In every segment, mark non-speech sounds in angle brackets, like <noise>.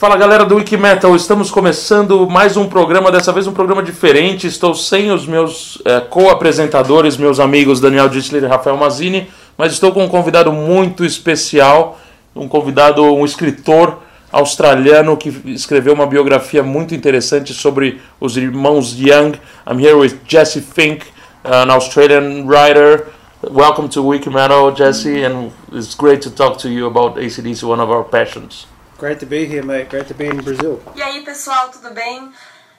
Fala galera do Wikimetal, estamos começando mais um programa, dessa vez um programa diferente. Estou sem os meus é, co-apresentadores, meus amigos Daniel Dittler e Rafael Mazini, mas estou com um convidado muito especial, um convidado, um escritor australiano que escreveu uma biografia muito interessante sobre os irmãos Young. I'm here with Jesse Fink, an Australian writer. Welcome to Wikimetal, Jesse, and it's great to talk to you about ACDC, one of our passions. Great to be here, mate. Great to be in Brazil. E aí, pessoal, tudo bem?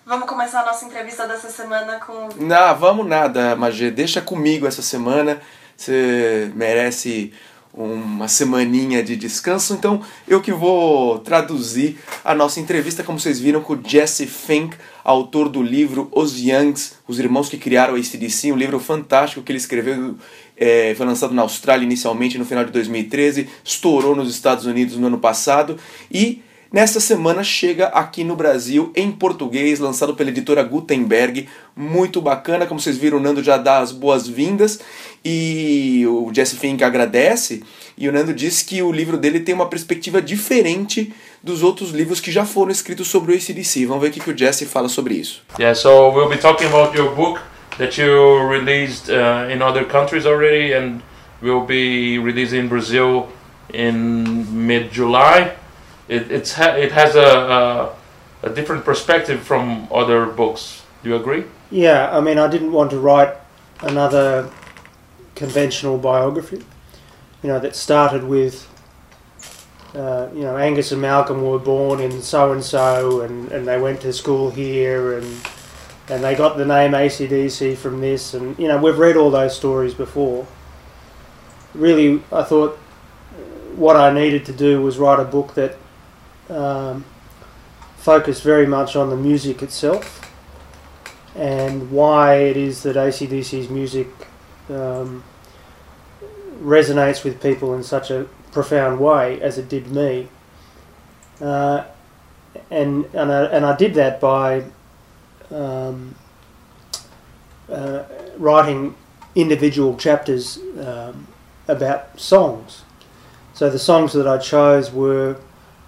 Vamos começar a nossa entrevista dessa semana com. Não, vamos nada, Magê. Deixa comigo essa semana. Você merece uma semaninha de descanso. Então, eu que vou traduzir a nossa entrevista, como vocês viram, com o Jesse Fink, autor do livro Os Youngs, os irmãos que criaram a ACDC, um livro fantástico que ele escreveu é, foi lançado na Austrália inicialmente no final de 2013, estourou nos Estados Unidos no ano passado e nesta semana chega aqui no Brasil em português, lançado pela editora Gutenberg, muito bacana, como vocês viram o Nando já dá as boas-vindas e o Jesse Fink agradece e o Nando diz que o livro dele tem uma perspectiva diferente dos outros livros que já foram escritos sobre o ACDC. Vamos ver o que, que o Jesse fala sobre isso. Yeah, so we'll be talking about your book that you released uh, in other countries already and will be released in Brazil in mid July. It, it's ha- it has a, a, a different perspective from other books. Do you agree? Yeah, I mean, I didn't want to write another conventional biography, you know, that started with, uh, you know, Angus and Malcolm were born in so and so, and they went to school here, and and they got the name ACDC from this, and you know, we've read all those stories before. Really, I thought what I needed to do was write a book that um, focused very much on the music itself and why it is that ACDC's music um, resonates with people in such a profound way as it did me. Uh, and and I, and I did that by um, uh, writing individual chapters um, about songs. So the songs that I chose were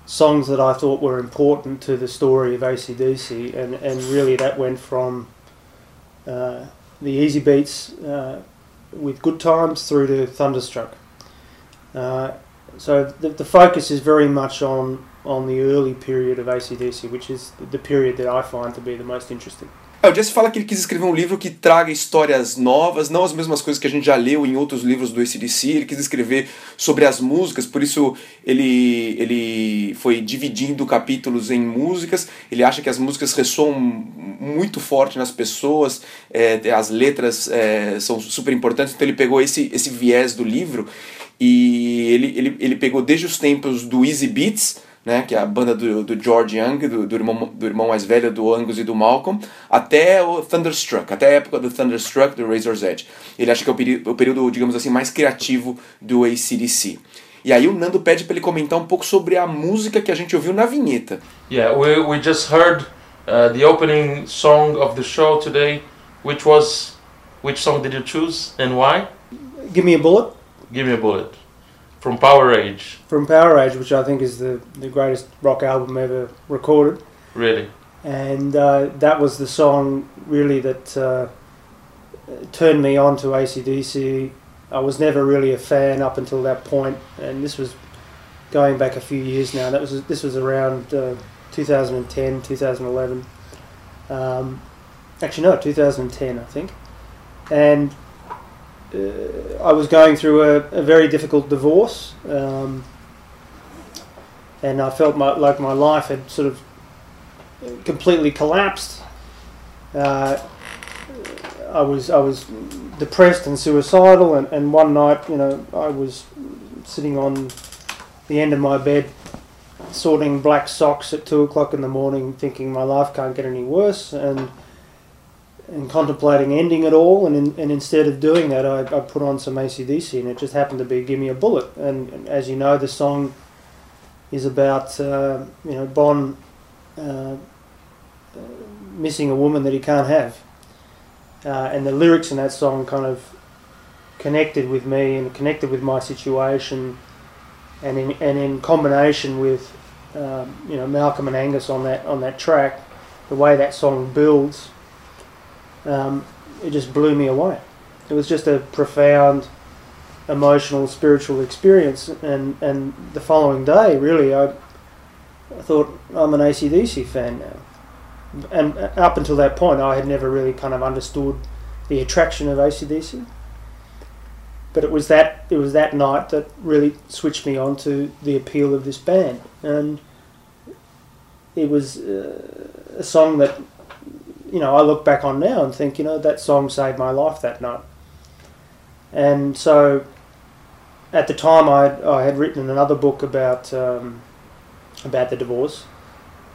songs that I thought were important to the story of ACDC, and, and really that went from uh, the easy beats uh, with Good Times through to Thunderstruck. Uh, so the, the focus is very much on, on the early period of ACDC, which is the period that I find to be the most interesting. É, o Jesse fala que ele quis escrever um livro que traga histórias novas, não as mesmas coisas que a gente já leu em outros livros do ACDC. Ele quis escrever sobre as músicas, por isso ele, ele foi dividindo capítulos em músicas. Ele acha que as músicas ressoam muito forte nas pessoas, é, as letras é, são super importantes, então ele pegou esse, esse viés do livro e ele, ele, ele pegou desde os tempos do Easy Beats né, que é a banda do, do George Young, do, do, irmão, do irmão mais velho do Angus e do Malcolm, até o Thunderstruck, até a época do Thunderstruck, do Razor's Edge. Ele acha que é o, peri o período, digamos assim, mais criativo do ACDC. E aí o Nando pede para ele comentar um pouco sobre a música que a gente ouviu na vinheta. Yeah, we, we just heard uh, the opening song of the show today, which was... Which song did you choose and why? Give Me a Bullet. Give Me a Bullet. From Power Age. From Power Age, which I think is the, the greatest rock album ever recorded. Really? And uh, that was the song really that uh, turned me on to ACDC. I was never really a fan up until that point, and this was going back a few years now. That was this was around uh, 2010, 2011. Um, actually, no, 2010, I think. And I was going through a, a very difficult divorce, um, and I felt my, like my life had sort of completely collapsed. Uh, I was I was depressed and suicidal, and, and one night, you know, I was sitting on the end of my bed, sorting black socks at two o'clock in the morning, thinking my life can't get any worse, and and contemplating ending it all, and in, and instead of doing that, I, I put on some ACDC, and it just happened to be "Give Me a Bullet." And, and as you know, the song is about uh, you know Bon uh, missing a woman that he can't have, uh, and the lyrics in that song kind of connected with me and connected with my situation, and in and in combination with um, you know Malcolm and Angus on that on that track, the way that song builds, um, it just blew me away. It was just a profound emotional, spiritual experience. And, and the following day, really, I, I thought, I'm an ACDC fan now. And up until that point, I had never really kind of understood the attraction of ACDC. But it was that it was that night that really switched me on to the appeal of this band, and it was uh, a song that you know I look back on now and think you know that song saved my life that night. And so at the time I had, I had written another book about um, about the divorce,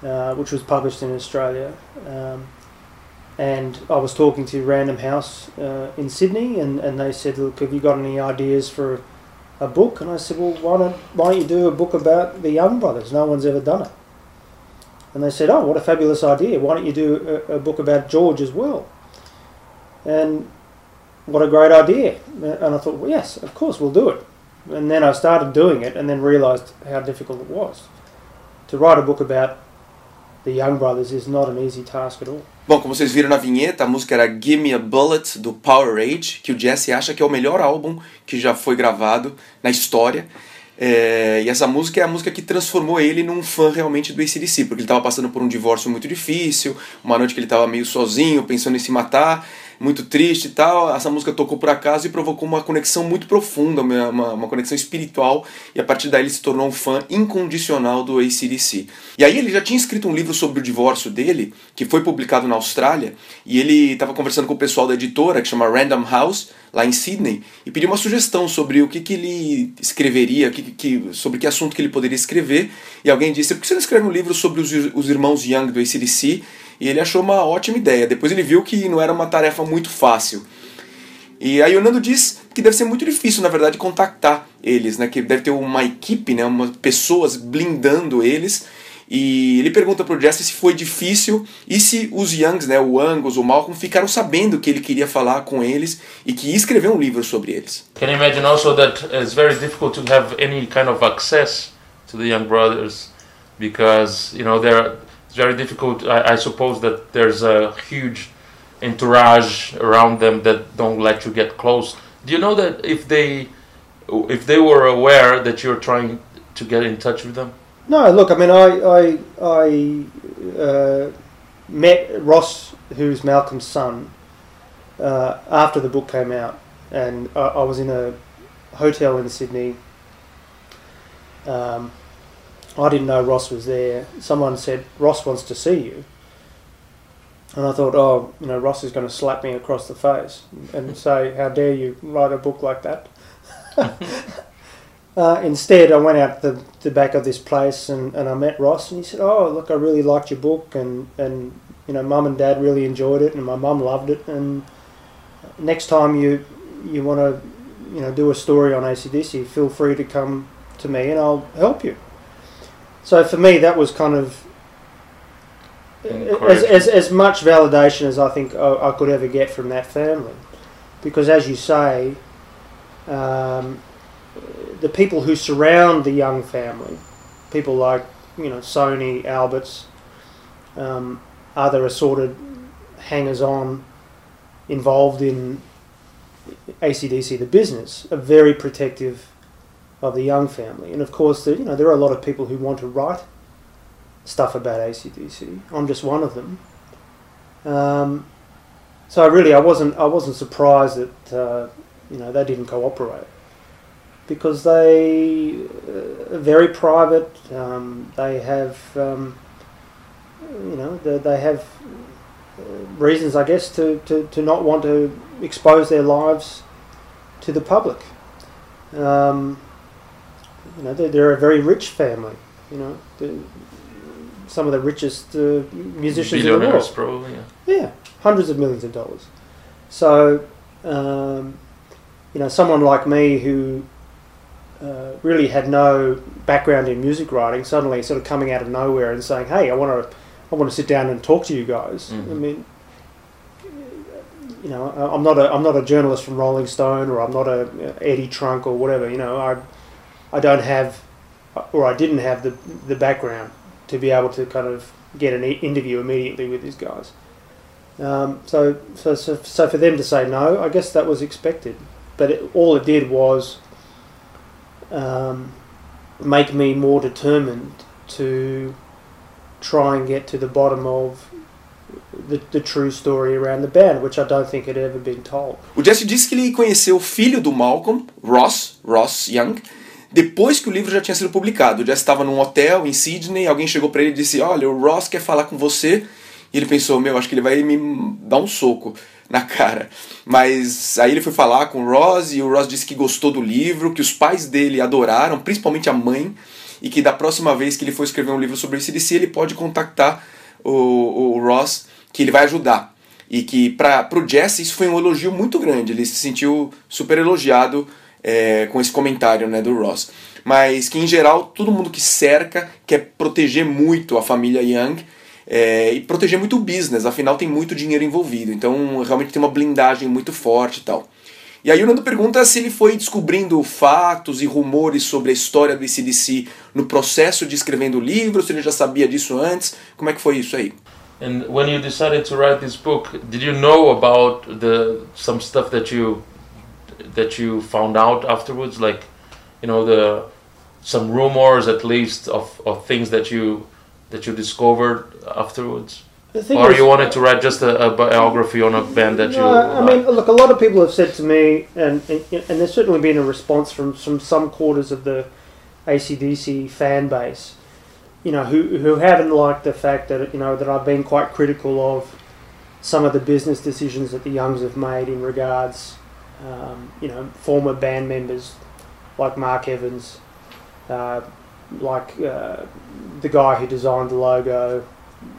uh, which was published in Australia. Um, and I was talking to Random House uh, in Sydney, and, and they said, "Look, have you got any ideas for a book?" And I said, "Well, why don't why don't you do a book about the Young Brothers? No one's ever done it." And they said, "Oh, what a fabulous idea! Why don't you do a, a book about George as well?" And what a great idea! And I thought, well, yes, of course, we'll do it. And then I started doing it, and then realised how difficult it was. To write a book about the Young Brothers is not an easy task at all. Bom, como vocês viram na vinheta, a música era Give Me a Bullet do Power Age, que o Jesse acha que é o melhor álbum que já foi gravado na história. É, e essa música é a música que transformou ele num fã realmente do ACDC, porque ele estava passando por um divórcio muito difícil, uma noite que ele estava meio sozinho, pensando em se matar, muito triste e tal. Essa música tocou por acaso e provocou uma conexão muito profunda, uma, uma, conexão espiritual, e a partir daí ele se tornou um fã incondicional do ACDC. E aí ele já tinha escrito um livro sobre o divórcio dele, que foi publicado na Austrália, e ele estava conversando com o pessoal da editora, que chama Random House, lá em Sydney, e pediu uma sugestão sobre o que, que ele escreveria, que, que, sobre que assunto que ele poderia escrever. E alguém disse: por que você não escreve um livro sobre os, os irmãos Young do ACDC? E ele achou uma ótima ideia. Depois ele viu que não era uma tarefa muito fácil. E aí o Nando diz que deve ser muito difícil, na verdade, contactar eles, né? Que deve ter uma equipe, né? Uma, pessoas blindando eles. E ele pergunta pro Jesse se foi difícil e se os Youngs, né, o Angus, o Malcolm, ficaram sabendo que ele queria falar com eles e que ia escrever um livro sobre eles. Can you imagine also that it's very difficult to have any kind of access to the young brothers because you know they're it's very difficult. I, I suppose that there's a huge entourage around them that don't let you get close. Do you know that if they if they were aware that you're trying to get in touch with them? No, look, I mean, I I, I uh, met Ross, who's Malcolm's son, uh, after the book came out, and I, I was in a hotel in Sydney. Um, I didn't know Ross was there. Someone said Ross wants to see you, and I thought, oh, you know, Ross is going to slap me across the face and <laughs> say, "How dare you write a book like that?" <laughs> Uh, instead, I went out the, the back of this place and, and I met Ross and he said, "Oh, look, I really liked your book and and you know, mum and dad really enjoyed it and my mum loved it and next time you you want to you know do a story on ACDC, feel free to come to me and I'll help you." So for me, that was kind of as, as, as much validation as I think I, I could ever get from that family, because as you say. Um, the people who surround the young family, people like you know Sony, Alberts, um, other assorted hangers-on involved in ACDC, the business, are very protective of the young family. And of course, you know there are a lot of people who want to write stuff about ACDC. I'm just one of them. Um, so really, I wasn't I wasn't surprised that uh, you know they didn't cooperate because they uh, are very private. Um, they have, um, you know, they, they have uh, reasons, I guess, to, to, to not want to expose their lives to the public. Um, you know, they're, they're, a very rich family. You know, some of the richest uh, musicians in the world. Probably, yeah. yeah, hundreds of millions of dollars. So, um, you know, someone like me who uh, really had no background in music writing, suddenly sort of coming out of nowhere and saying, "Hey, I want to, I want to sit down and talk to you guys." Mm-hmm. I mean, you know, I'm not a, I'm not a journalist from Rolling Stone, or I'm not a Eddie Trunk or whatever. You know, I, I don't have or I didn't have the the background to be able to kind of get an interview immediately with these guys. Um, so, so, so, so for them to say no, I guess that was expected. But it, all it did was um, make me more determined to try and get to the bottom of the, the true story around the band, which I don't think had ever been told. O Jesse disse que ele conheceu o filho do Malcolm, Ross, Ross Young, depois que o livro já tinha sido publicado. Jesse estava num hotel em Sydney, alguém chegou para ele e disse: Olha, o Ross quer falar com você. E ele pensou: Meu, acho que ele vai me dar um soco na cara. Mas aí ele foi falar com o Ross e o Ross disse que gostou do livro, que os pais dele adoraram, principalmente a mãe, e que da próxima vez que ele for escrever um livro sobre esse DC, ele pode contactar o, o Ross, que ele vai ajudar. E que para o Jesse isso foi um elogio muito grande, ele se sentiu super elogiado é, com esse comentário né, do Ross. Mas que em geral todo mundo que cerca quer proteger muito a família Young é, e proteger muito o business, afinal tem muito dinheiro envolvido, então realmente tem uma blindagem muito forte e tal. E aí o Nando pergunta se ele foi descobrindo fatos e rumores sobre a história do ICDC no processo de escrevendo o livro, se ele já sabia disso antes, como é que foi isso aí? And when you decided to write this book, did you know about the some stuff that you that you found out afterwards, like you know the some rumors at least of, of things that you that you discovered afterwards? Or is- you wanted to write just a, a biography on a band that you? No, I like? mean, look, a lot of people have said to me, and, and, and there's certainly been a response from, from some quarters of the ACDC fan base, you know, who, who haven't liked the fact that, you know, that I've been quite critical of some of the business decisions that the Youngs have made in regards, um, you know, former band members like Mark Evans, uh, like uh, the guy who designed the logo,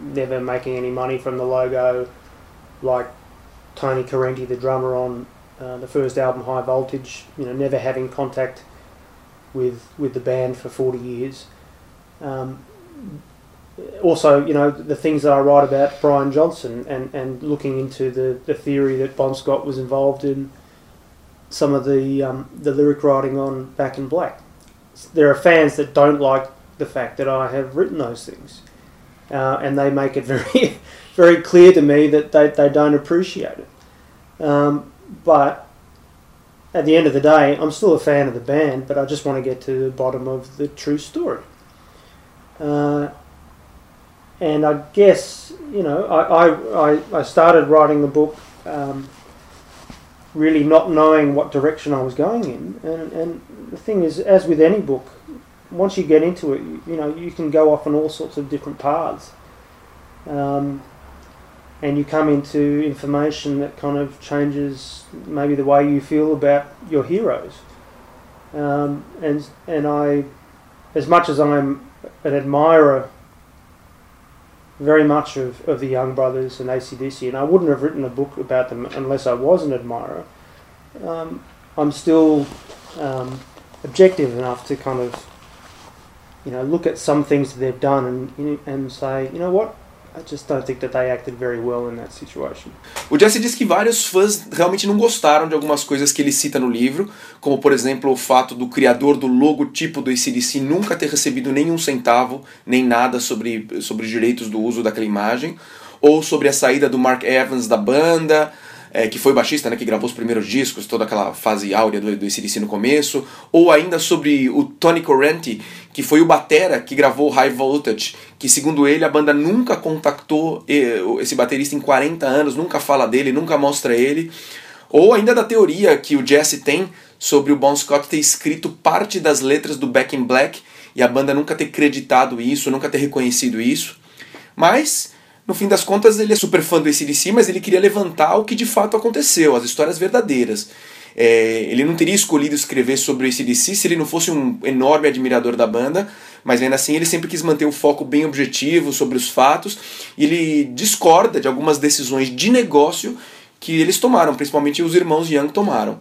never making any money from the logo, like Tony Carenti, the drummer on uh, the first album, High Voltage, you know, never having contact with with the band for forty years. Um, also, you know, the things that I write about Brian Johnson and, and looking into the, the theory that Bon Scott was involved in some of the um, the lyric writing on Back in Black. There are fans that don't like the fact that I have written those things, uh, and they make it <laughs> very very clear to me that they, they don't appreciate it. Um, but at the end of the day, I'm still a fan of the band, but I just want to get to the bottom of the true story. Uh, and I guess, you know, I, I, I, started writing the book um, really not knowing what direction I was going in. And, and the thing is, as with any book, once you get into it, you, you know, you can go off on all sorts of different paths. Um, and you come into information that kind of changes maybe the way you feel about your heroes. Um, and and I, as much as I'm an admirer very much of, of the Young Brothers and ACDC, and I wouldn't have written a book about them unless I was an admirer, um, I'm still um, objective enough to kind of, you know, look at some things that they've done and, and say, you know what, I just don't think that they acted very well in that situation. O Jesse diz que vários fãs realmente não gostaram de algumas coisas que ele cita no livro, como por exemplo o fato do criador do logotipo do ACDC nunca ter recebido nenhum centavo, nem nada sobre, sobre os direitos do uso daquela imagem, ou sobre a saída do Mark Evans da banda, é, que foi baixista, né, que gravou os primeiros discos, toda aquela fase áurea do, do ACDC no começo, ou ainda sobre o Tony Correnti, que foi o batera que gravou High Voltage, que segundo ele a banda nunca contactou esse baterista em 40 anos, nunca fala dele, nunca mostra ele, ou ainda da teoria que o Jesse tem sobre o Bon Scott ter escrito parte das letras do Back in Black e a banda nunca ter creditado isso, nunca ter reconhecido isso. Mas, no fim das contas, ele é super fã do ACDC, mas ele queria levantar o que de fato aconteceu, as histórias verdadeiras. É, ele não teria escolhido escrever sobre o ACDC se ele não fosse um enorme admirador da banda, mas ainda assim ele sempre quis manter o foco bem objetivo sobre os fatos e ele discorda de algumas decisões de negócio que eles tomaram, principalmente os irmãos Young tomaram.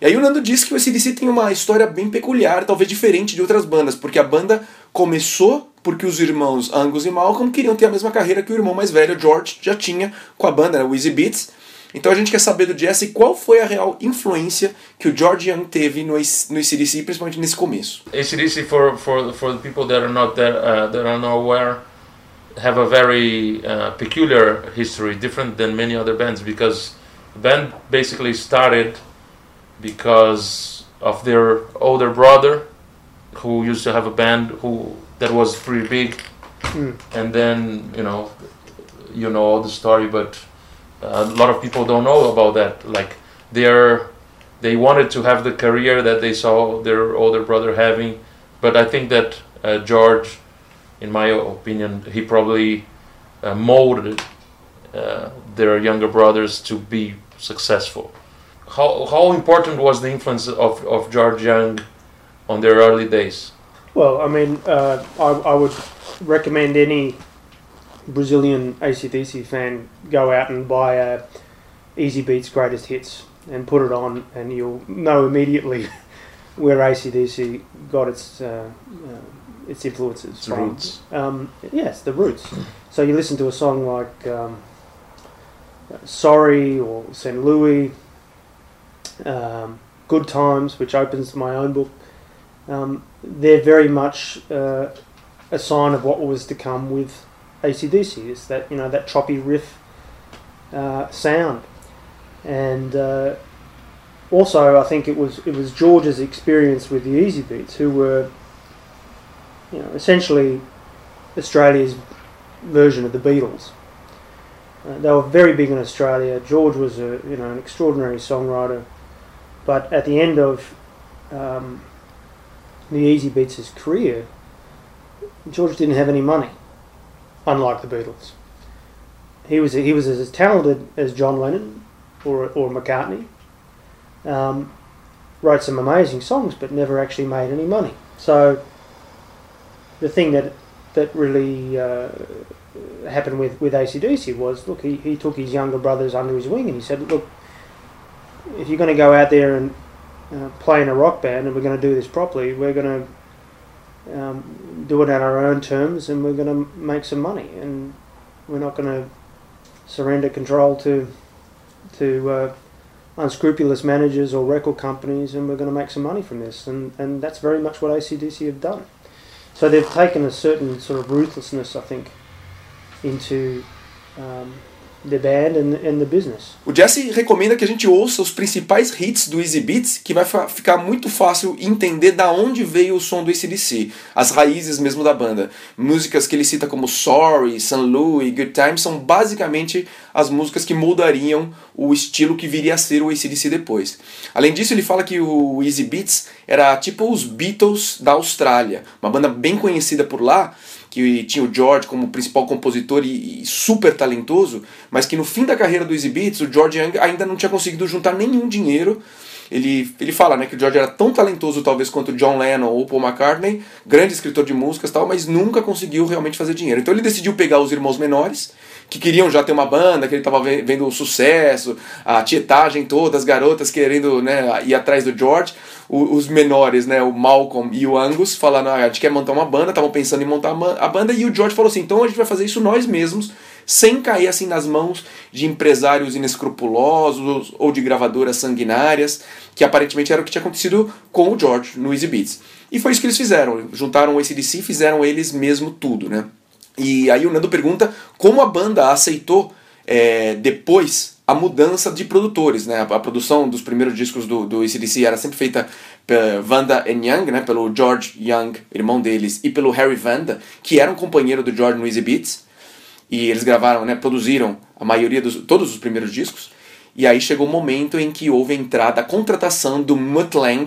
E aí o Nando disse que o ACDC tem uma história bem peculiar, talvez diferente de outras bandas, porque a banda começou porque os irmãos Angus e Malcolm queriam ter a mesma carreira que o irmão mais velho, George, já tinha com a banda, né, o Easy Beats, Então a gente quer saber do Jesse qual foi a real influência que o George Young teve no, no ACDC, principalmente nesse começo. ACDC, for, for, for the people that are not there, uh, that are not aware, have a very uh, peculiar history, different than many other bands, because the band basically started because of their older brother, who used to have a band who that was pretty big, Mm. and then you know, you know all the story, but a lot of people don't know about that. Like they're they wanted to have the career that they saw their older brother having, but I think that uh, George, in my opinion, he probably uh, molded uh, their younger brothers to be successful. How, how important was the influence of, of George Young on their early days? Well, I mean, uh, I, I would recommend any Brazilian ACDC fan go out and buy a Easy Beats Greatest Hits and put it on, and you'll know immediately <laughs> where ACDC got its uh, uh, its influences Its from. roots. Um, yes, the roots. So you listen to a song like um, "Sorry" or "St. Louis," um, "Good Times," which opens my own book. Um, they're very much uh, a sign of what was to come with ACDC. Is that you know that choppy riff uh, sound, and uh, also I think it was it was George's experience with the Easy Beats, who were you know essentially Australia's version of the Beatles. Uh, they were very big in Australia. George was a you know an extraordinary songwriter, but at the end of um, the Easy Beats' career, George didn't have any money, unlike the Beatles. He was he was as talented as John Lennon or or McCartney. Um, wrote some amazing songs, but never actually made any money. So the thing that that really uh, happened with with ACDC was look he, he took his younger brothers under his wing and he said look if you're going to go out there and uh, play in a rock band and we're going to do this properly we're going to um, do it on our own terms and we're going to make some money and we're not going to surrender control to to uh, unscrupulous managers or record companies and we're going to make some money from this. And, and that's very much what ACDC have done. So they've taken a certain sort of ruthlessness I think into um, the band and, and the business O Jesse recomenda que a gente ouça os principais hits do Easy Beats, que vai ficar muito fácil entender da onde veio o som do ACDC, as raízes mesmo da banda. Músicas que ele cita como Sorry, St. Louis, Good Times são basicamente as músicas que moldariam o estilo que viria a ser o ACDC depois. Além disso, ele fala que o Easy Beats era tipo os Beatles da Austrália, uma banda bem conhecida por lá, que tinha o George como principal compositor e, e super talentoso, mas que no fim da carreira do Easy Beats, o George Young ainda não tinha conseguido juntar nenhum dinheiro. Ele, ele fala né, que o George era tão talentoso talvez quanto John Lennon ou Paul McCartney, grande escritor de músicas tal, mas nunca conseguiu realmente fazer dinheiro. Então ele decidiu pegar os irmãos menores, que queriam já ter uma banda, que ele estava vendo o sucesso, a tietagem toda, as garotas querendo né, ir atrás do George, o- os menores, né, o Malcolm e o Angus, falando, ah, a gente quer montar uma banda, estavam pensando em montar a banda, e o George falou assim, então a gente vai fazer isso nós mesmos, sem cair assim nas mãos de empresários inescrupulosos ou de gravadoras sanguinárias, que aparentemente era o que tinha acontecido com o George no Easy Beats. E foi isso que eles fizeram, juntaram o ACDC e fizeram eles mesmo tudo, né? E aí o Nando pergunta como a banda aceitou é, depois a mudança de produtores, né? A, a produção dos primeiros discos do, do ACDC era sempre feita pela Vanda and Young, né? Pelo George Young, irmão deles, e pelo Harry Vanda, que era um companheiro do George no Easy Beats. E eles gravaram, né? Produziram a maioria dos todos os primeiros discos. E aí chegou o um momento em que houve a entrada, a contratação do Mutt Lang,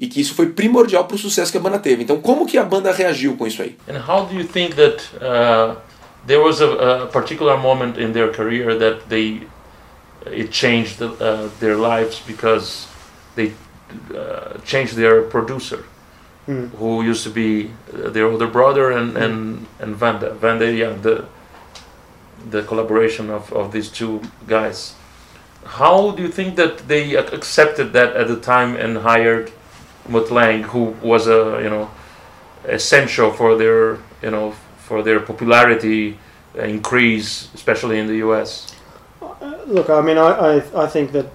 e que isso foi primordial para o sucesso que a banda teve. Então, como que a banda reagiu com isso aí? And how do you think that uh, there was a, a particular moment in their career that they it changed the, uh, their lives because they uh, changed their producer, Mm. who used to be uh, their older brother and and and Vanda Vanda Young, the the collaboration of, of these two guys. How do you think that they accepted that at the time and hired Mutt Lang, who was a you know essential for their you know for their popularity increase, especially in the U.S. look, I mean, I, I, I think that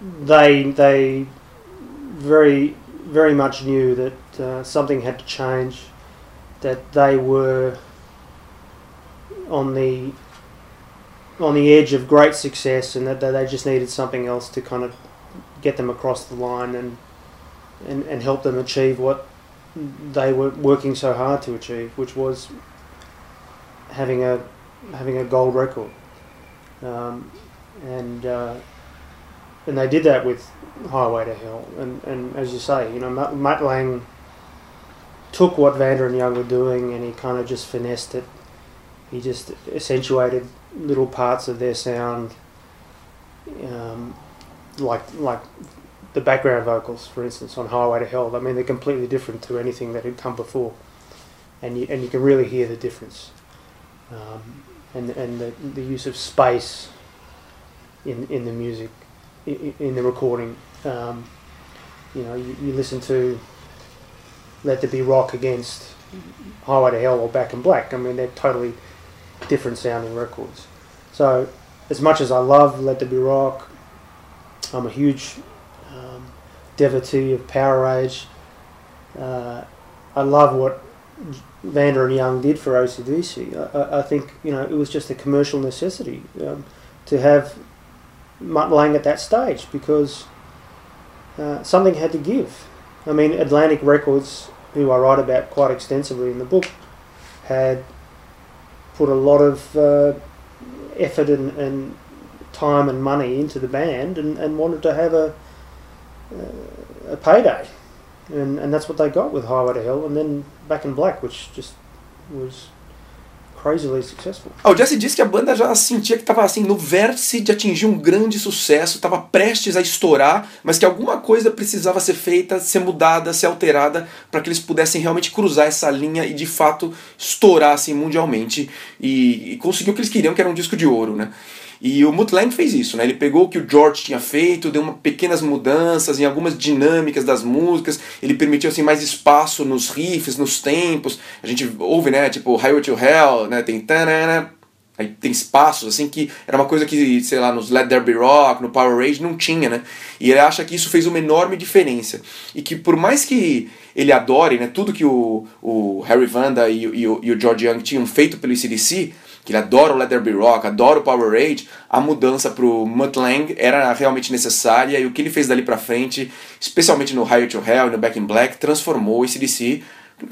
they they very very much knew that uh, something had to change, that they were on the on the edge of great success, and that, that they just needed something else to kind of get them across the line and and, and help them achieve what they were working so hard to achieve, which was having a having a gold record. Um, and uh, and they did that with Highway to Hell. And, and as you say, you know, Mutt Lang took what Vander and Young were doing and he kind of just finessed it. He just accentuated little parts of their sound, um, like like the background vocals, for instance, on Highway to Hell. I mean, they're completely different to anything that had come before, and you and you can really hear the difference, um, and and the the use of space in in the music, in, in the recording. Um, you know, you, you listen to Let There Be Rock against Highway to Hell or Back in Black. I mean, they're totally different sounding records. So, as much as I love Let There Be Rock, I'm a huge devotee of Power Age. Uh, I love what Vander and Young did for OCDC. I, I, think you know it was just a commercial necessity um, to have Mutt Lang at that stage because uh, something had to give. I mean, Atlantic Records, who I write about quite extensively in the book, had put a lot of uh, effort and, and, time and money into the band and, and wanted to have a, a payday. And, and that's what they got with Highway to Hell and then Back in Black, which just was crazily successful. O Jesse disse que a banda já sentia que estava assim no vértice de atingir um grande sucesso, estava prestes a estourar, mas que alguma coisa precisava ser feita, ser mudada, ser alterada para que eles pudessem realmente cruzar essa linha e de fato estourar assim, mundialmente e, e conseguir o que eles queriam, que era um disco de ouro, né? E o Mutt Lang fez isso, né? Ele pegou o que o George tinha feito, deu uma, pequenas mudanças em algumas dinâmicas das músicas, ele permitiu assim mais espaço nos riffs, nos tempos. A gente ouve, né, tipo Highway to Hell, né, tem tanana, aí tem espaços assim que era uma coisa que, sei lá, nos Let There Be Rock, no Power Rage não tinha, né? E ele acha que isso fez uma enorme diferença e que por mais que ele adore, né, tudo que o, o Harry Vanda e, e, e o George Young tinham feito pelo CDC, que ele adora o Leather Rock, adora o Power Age, a mudança pro Mutt Lang era realmente necessária e o que ele fez dali pra frente, especialmente no Higher to Hell e no Back in Black, transformou o ACDC,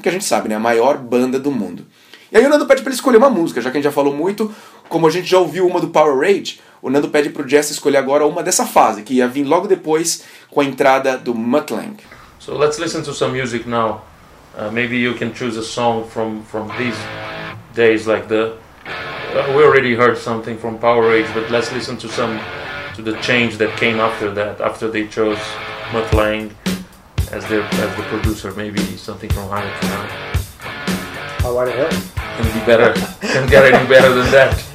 que a gente sabe, né, a maior banda do mundo. E aí o Nando pede pra ele escolher uma música, já que a gente já falou muito, como a gente já ouviu uma do Power Rage, o Nando pede pro Jess escolher agora uma dessa fase, que ia vir logo depois com a entrada do Mutt Lang. So let's listen to some music now. Uh, maybe you can choose a song from, from these days like the Uh, we already heard something from Power Age, but let's listen to some to the change that came after that. After they chose Mutt Lang as their as the producer, maybe something from Higher. Oh, why the hell? Can be better. can get any better than that.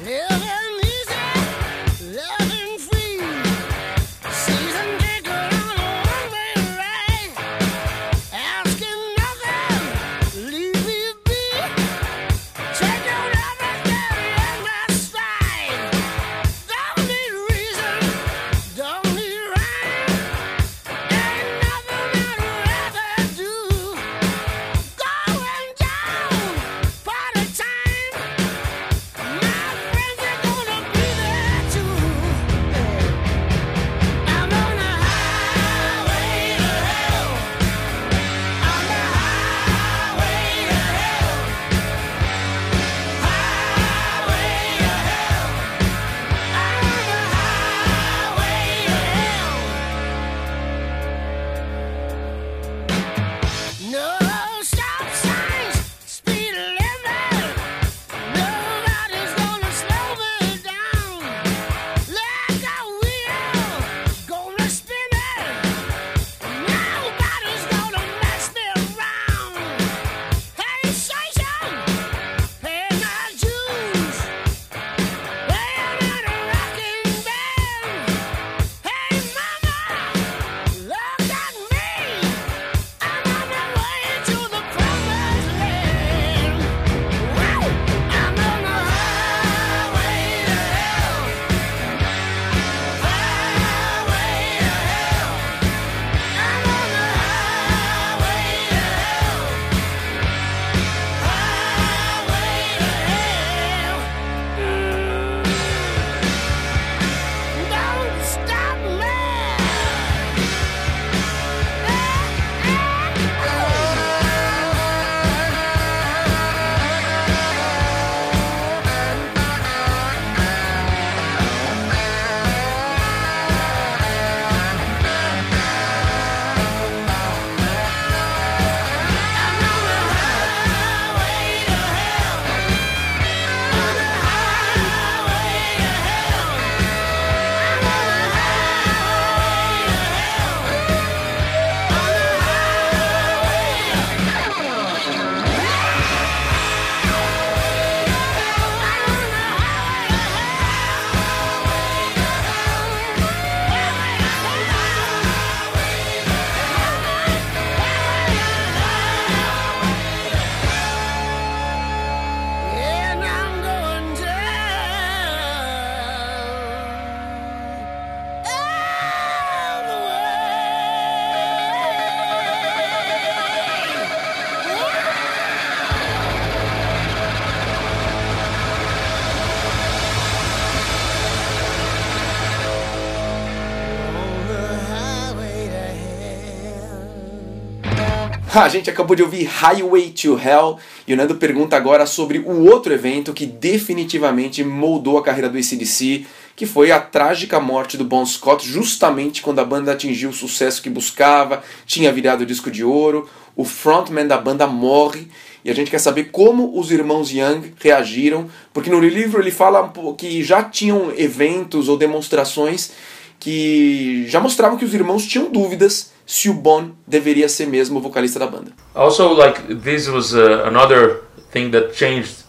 <laughs> A gente acabou de ouvir Highway to Hell e o Nando pergunta agora sobre o outro evento que definitivamente moldou a carreira do ACDC, que foi a trágica morte do Bon Scott, justamente quando a banda atingiu o sucesso que buscava, tinha virado disco de ouro, o frontman da banda morre e a gente quer saber como os irmãos Young reagiram, porque no livro ele fala que já tinham eventos ou demonstrações que já mostravam que os irmãos tinham dúvidas se o Bon deveria ser mesmo o vocalista da banda. Also, like this was uh, another thing that changed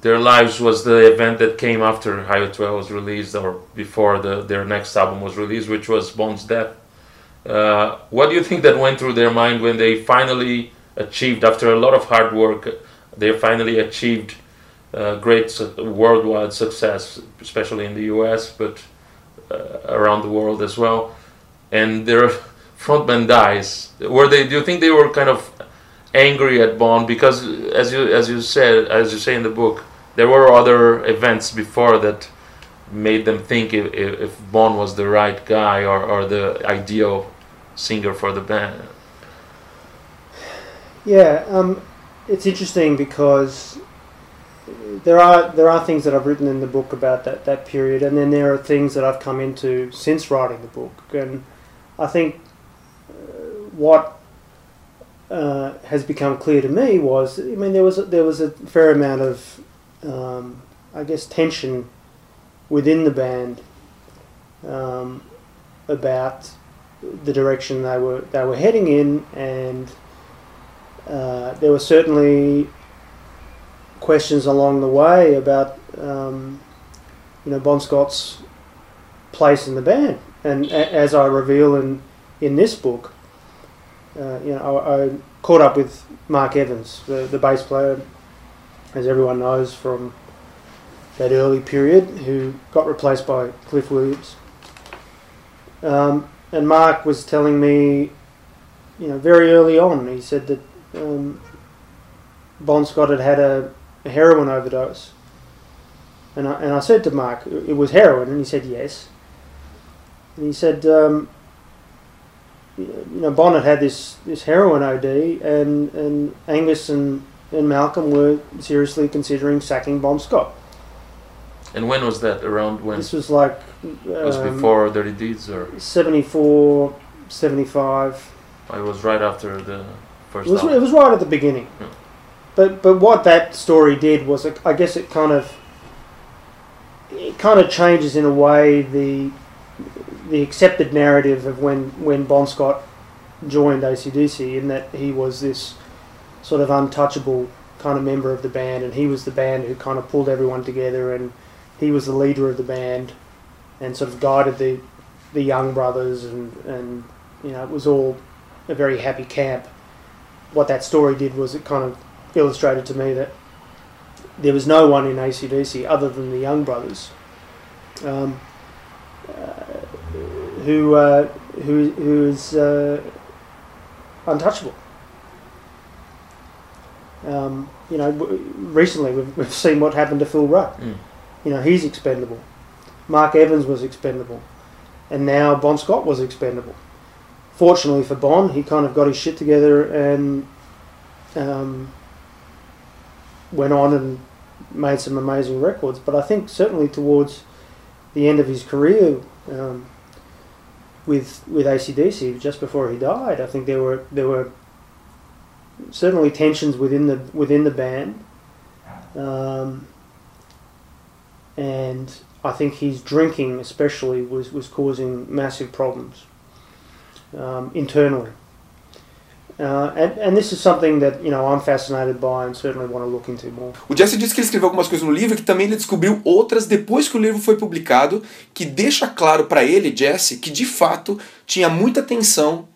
their lives was the event that came after Highway 12 was released or before the, their next album was released, which was Bon's death. Uh, what do you think that went through their mind when they finally achieved, after a lot of hard work, they finally achieved uh, great worldwide success, especially in the US, but uh, around the world as well. And their frontman dies. Were they? Do you think they were kind of angry at Bond because, as you as you said, as you say in the book, there were other events before that made them think if, if Bond was the right guy or, or the ideal singer for the band. Yeah, um, it's interesting because there are there are things that I've written in the book about that, that period, and then there are things that I've come into since writing the book, and I think what uh, has become clear to me was, I mean, there was a, there was a fair amount of, um, I guess, tension within the band um, about the direction they were they were heading in, and uh, there were certainly questions along the way about um, you know Bon Scott's place in the band, and a- as I reveal in in this book, uh, you know I, I, caught up with Mark Evans, the, the bass player, as everyone knows from that early period, who got replaced by Cliff Williams. Um, and Mark was telling me, you know, very early on, he said that um, Bon Scott had had a, a heroin overdose. And I, and I said to Mark, it was heroin, and he said yes. And he said, um, you know, Bonnet had this, this heroin OD, and, and Angus and, and Malcolm were seriously considering sacking Bon Scott. And when was that? Around when? This was like It was um, before Dirty Deeds, or 74, 75. it was right after the first It was, album? it was right at the beginning. Yeah. But but what that story did was, it, I guess it kind of it kind of changes in a way the the accepted narrative of when when Bon Scott joined ACDC, in that he was this sort of untouchable kind of member of the band, and he was the band who kind of pulled everyone together, and he was the leader of the band, and sort of guided the the young brothers, and and you know it was all a very happy camp. What that story did was it kind of illustrated to me that there was no one in ACDC other than the Young Brothers. Um, who, uh, who who is uh, untouchable. Um, you know, w- recently we've, we've seen what happened to Phil Rudd. Mm. You know, he's expendable. Mark Evans was expendable, and now Bon Scott was expendable fortunately for Bond, he kind of got his shit together and um, went on and made some amazing records. But I think certainly towards the end of his career um, with with ACDC, just before he died, I think there were there were certainly tensions within the within the band, um, and I think his drinking especially was was causing massive problems um, internally. Uh, and, and this is something that you know I'm fascinated by and certainly want to look into more. O Jesse disse que ele escreveu algumas coisas no livro e que também ele descobriu outras depois que o livro foi publicado, que deixa claro para ele, Jesse, que de fato tinha muita tensão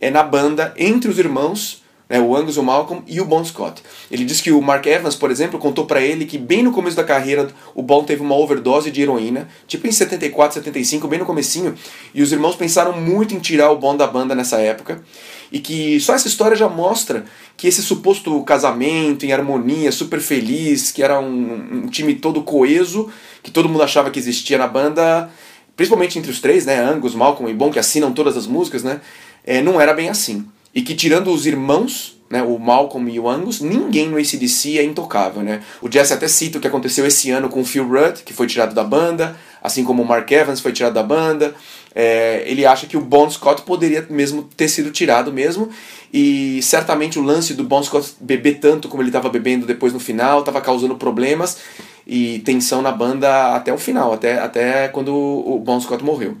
é, na banda entre os irmãos, né, o Angus, o Malcolm e o Bon Scott. Ele diz que o Mark Evans, por exemplo, contou para ele que bem no começo da carreira o Bon teve uma overdose de heroína, tipo em 74, 75, bem no comecinho, e os irmãos pensaram muito em tirar o Bon da banda nessa época, e que só essa história já mostra que esse suposto casamento em harmonia, super feliz, que era um, um time todo coeso, que todo mundo achava que existia na banda, principalmente entre os três, né, Angus, Malcolm e Bon, que assinam todas as músicas, né, é, não era bem assim. e que tirando os irmãos, né, o Malcolm e o Angus, ninguém no ACDC é intocável. Né? O Jesse até cita o que aconteceu esse ano com o Phil Rudd, que foi tirado da banda, assim como o Mark Evans foi tirado da banda. É, ele acha que o Bon Scott poderia mesmo ter sido tirado mesmo, e certamente o lance do Bon Scott beber tanto como ele estava bebendo depois no final estava causando problemas e tensão na banda até o final, até, até quando o Bon Scott morreu.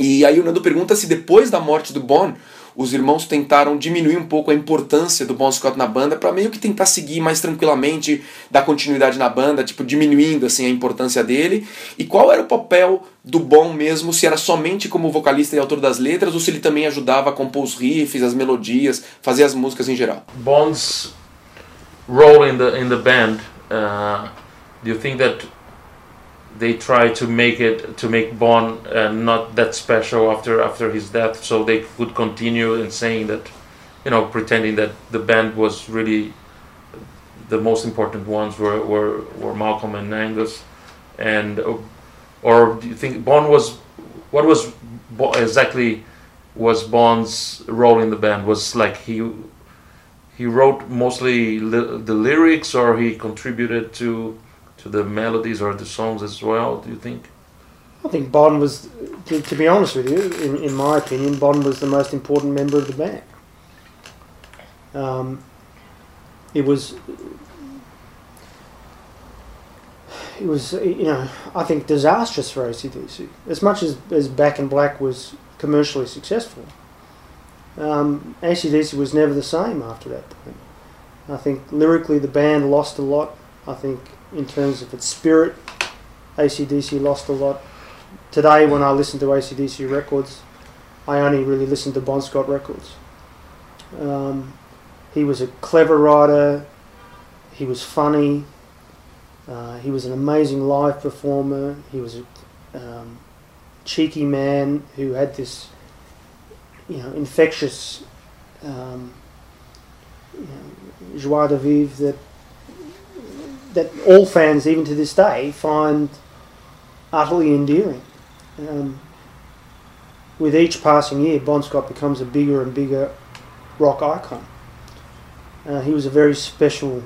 E aí o Nando pergunta se depois da morte do Bon, os irmãos tentaram diminuir um pouco a importância do Bon Scott na banda para meio que tentar seguir mais tranquilamente, dar continuidade na banda, tipo diminuindo assim a importância dele. E qual era o papel do Bon mesmo, se era somente como vocalista e autor das letras ou se ele também ajudava a compor os riffs, as melodias, fazer as músicas em geral? Bon's role in the in the band. Uh, do you think that they try to make it to make Bon uh, not that special after after his death, so they could continue in saying that, you know, pretending that the band was really the most important ones were were, were Malcolm and Angus, and uh, or do you think Bon was what was bon, exactly was Bon's role in the band? Was like he he wrote mostly li the lyrics or he contributed to to the melodies or the songs as well? Do you think? I think Bon was, to, to be honest with you, in, in my opinion, Bon was the most important member of the band. Um, it was, it was, you know, I think disastrous for ACDC. As much as, as Back in Black was commercially successful, um, ACDC was never the same after that point. I think lyrically the band lost a lot. I think in terms of its spirit. ACDC lost a lot. Today, when I listen to ACDC records, I only really listen to Bon Scott records. Um, he was a clever writer, he was funny, uh, he was an amazing live performer, he was a um, cheeky man who had this you know, infectious um, you know, joie de vivre that that all fans, even to this day, find utterly endearing. Um, with each passing year, Bon Scott becomes a bigger and bigger rock icon. Uh, he was a very special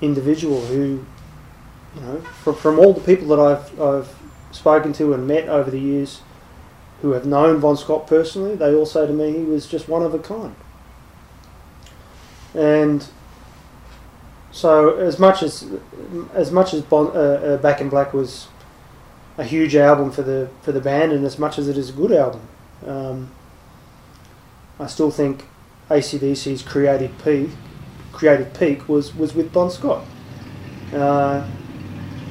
individual who, you know, from, from all the people that I've, I've spoken to and met over the years who have known Bon Scott personally, they all say to me he was just one of a kind. And so as much as as much as bon, uh, uh, Back in Black was a huge album for the for the band, and as much as it is a good album, um, I still think ACDC's creative peak creative peak was was with Bon Scott, uh,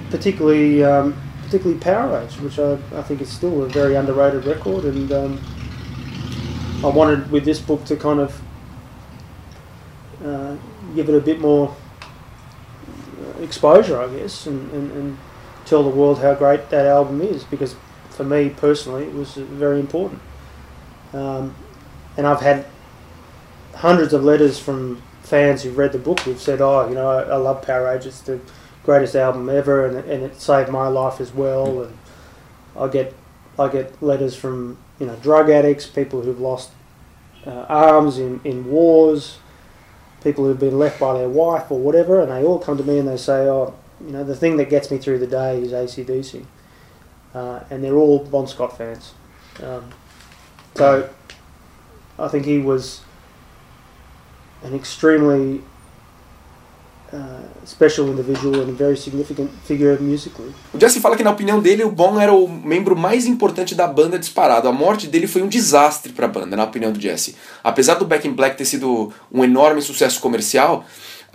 particularly um, particularly Power Age, which I, I think is still a very underrated record, and um, I wanted with this book to kind of uh, give it a bit more exposure, I guess, and, and, and tell the world how great that album is because for me personally it was very important. Um, and I've had hundreds of letters from fans who've read the book who've said, "Oh, you know, I, I love Power Age. It's the greatest album ever, and, and it saved my life as well." And I get I get letters from you know drug addicts, people who've lost uh, arms in, in wars, people who've been left by their wife or whatever, and they all come to me and they say, "Oh, you know, the thing that gets me through the day is ACDC," uh, and they're all Bon Scott fans. Um, so, I think he was an extremely special individual and very significant figure musically. O Jesse fala que na opinião dele o Bon era o membro mais importante da banda disparado. A morte dele foi um desastre para a banda, na opinião do Jesse. Apesar do Back in Black ter sido um enorme sucesso comercial,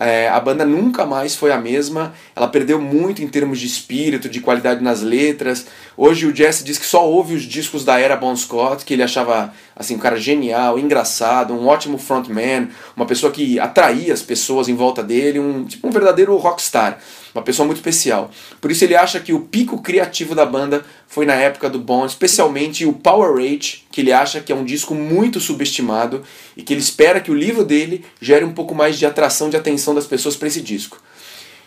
é, a banda nunca mais foi a mesma, ela perdeu muito em termos de espírito, de qualidade nas letras. Hoje o Jesse diz que só ouve os discos da era Bon Scott, que ele achava assim um cara genial, engraçado, um ótimo frontman, uma pessoa que atraía as pessoas em volta dele, um tipo um verdadeiro rockstar uma pessoa muito especial. Por isso ele acha que o pico criativo da banda foi na época do Bon, especialmente o Power Rage, que ele acha que é um disco muito subestimado e que ele espera que o livro dele gere um pouco mais de atração de atenção das pessoas para esse disco.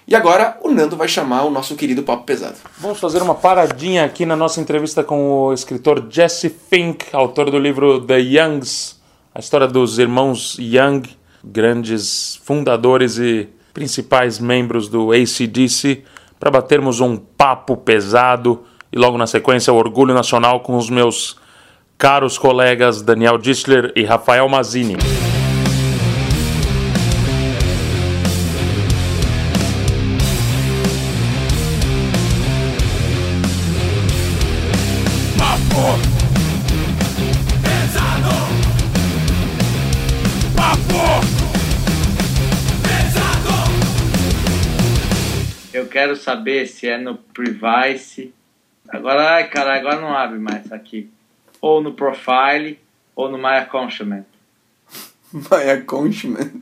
E agora o Nando vai chamar o nosso querido Papo Pesado. Vamos fazer uma paradinha aqui na nossa entrevista com o escritor Jesse Fink, autor do livro The Youngs a história dos irmãos Young, grandes fundadores e principais membros do ACDC, para batermos um papo pesado e logo na sequência o Orgulho Nacional com os meus caros colegas Daniel Distler e Rafael Mazini. Eu quero saber se é no Privacy. Agora, ai, cara, agora não abre mais aqui. Ou no Profile, ou no My Accountment. <laughs> My accountment.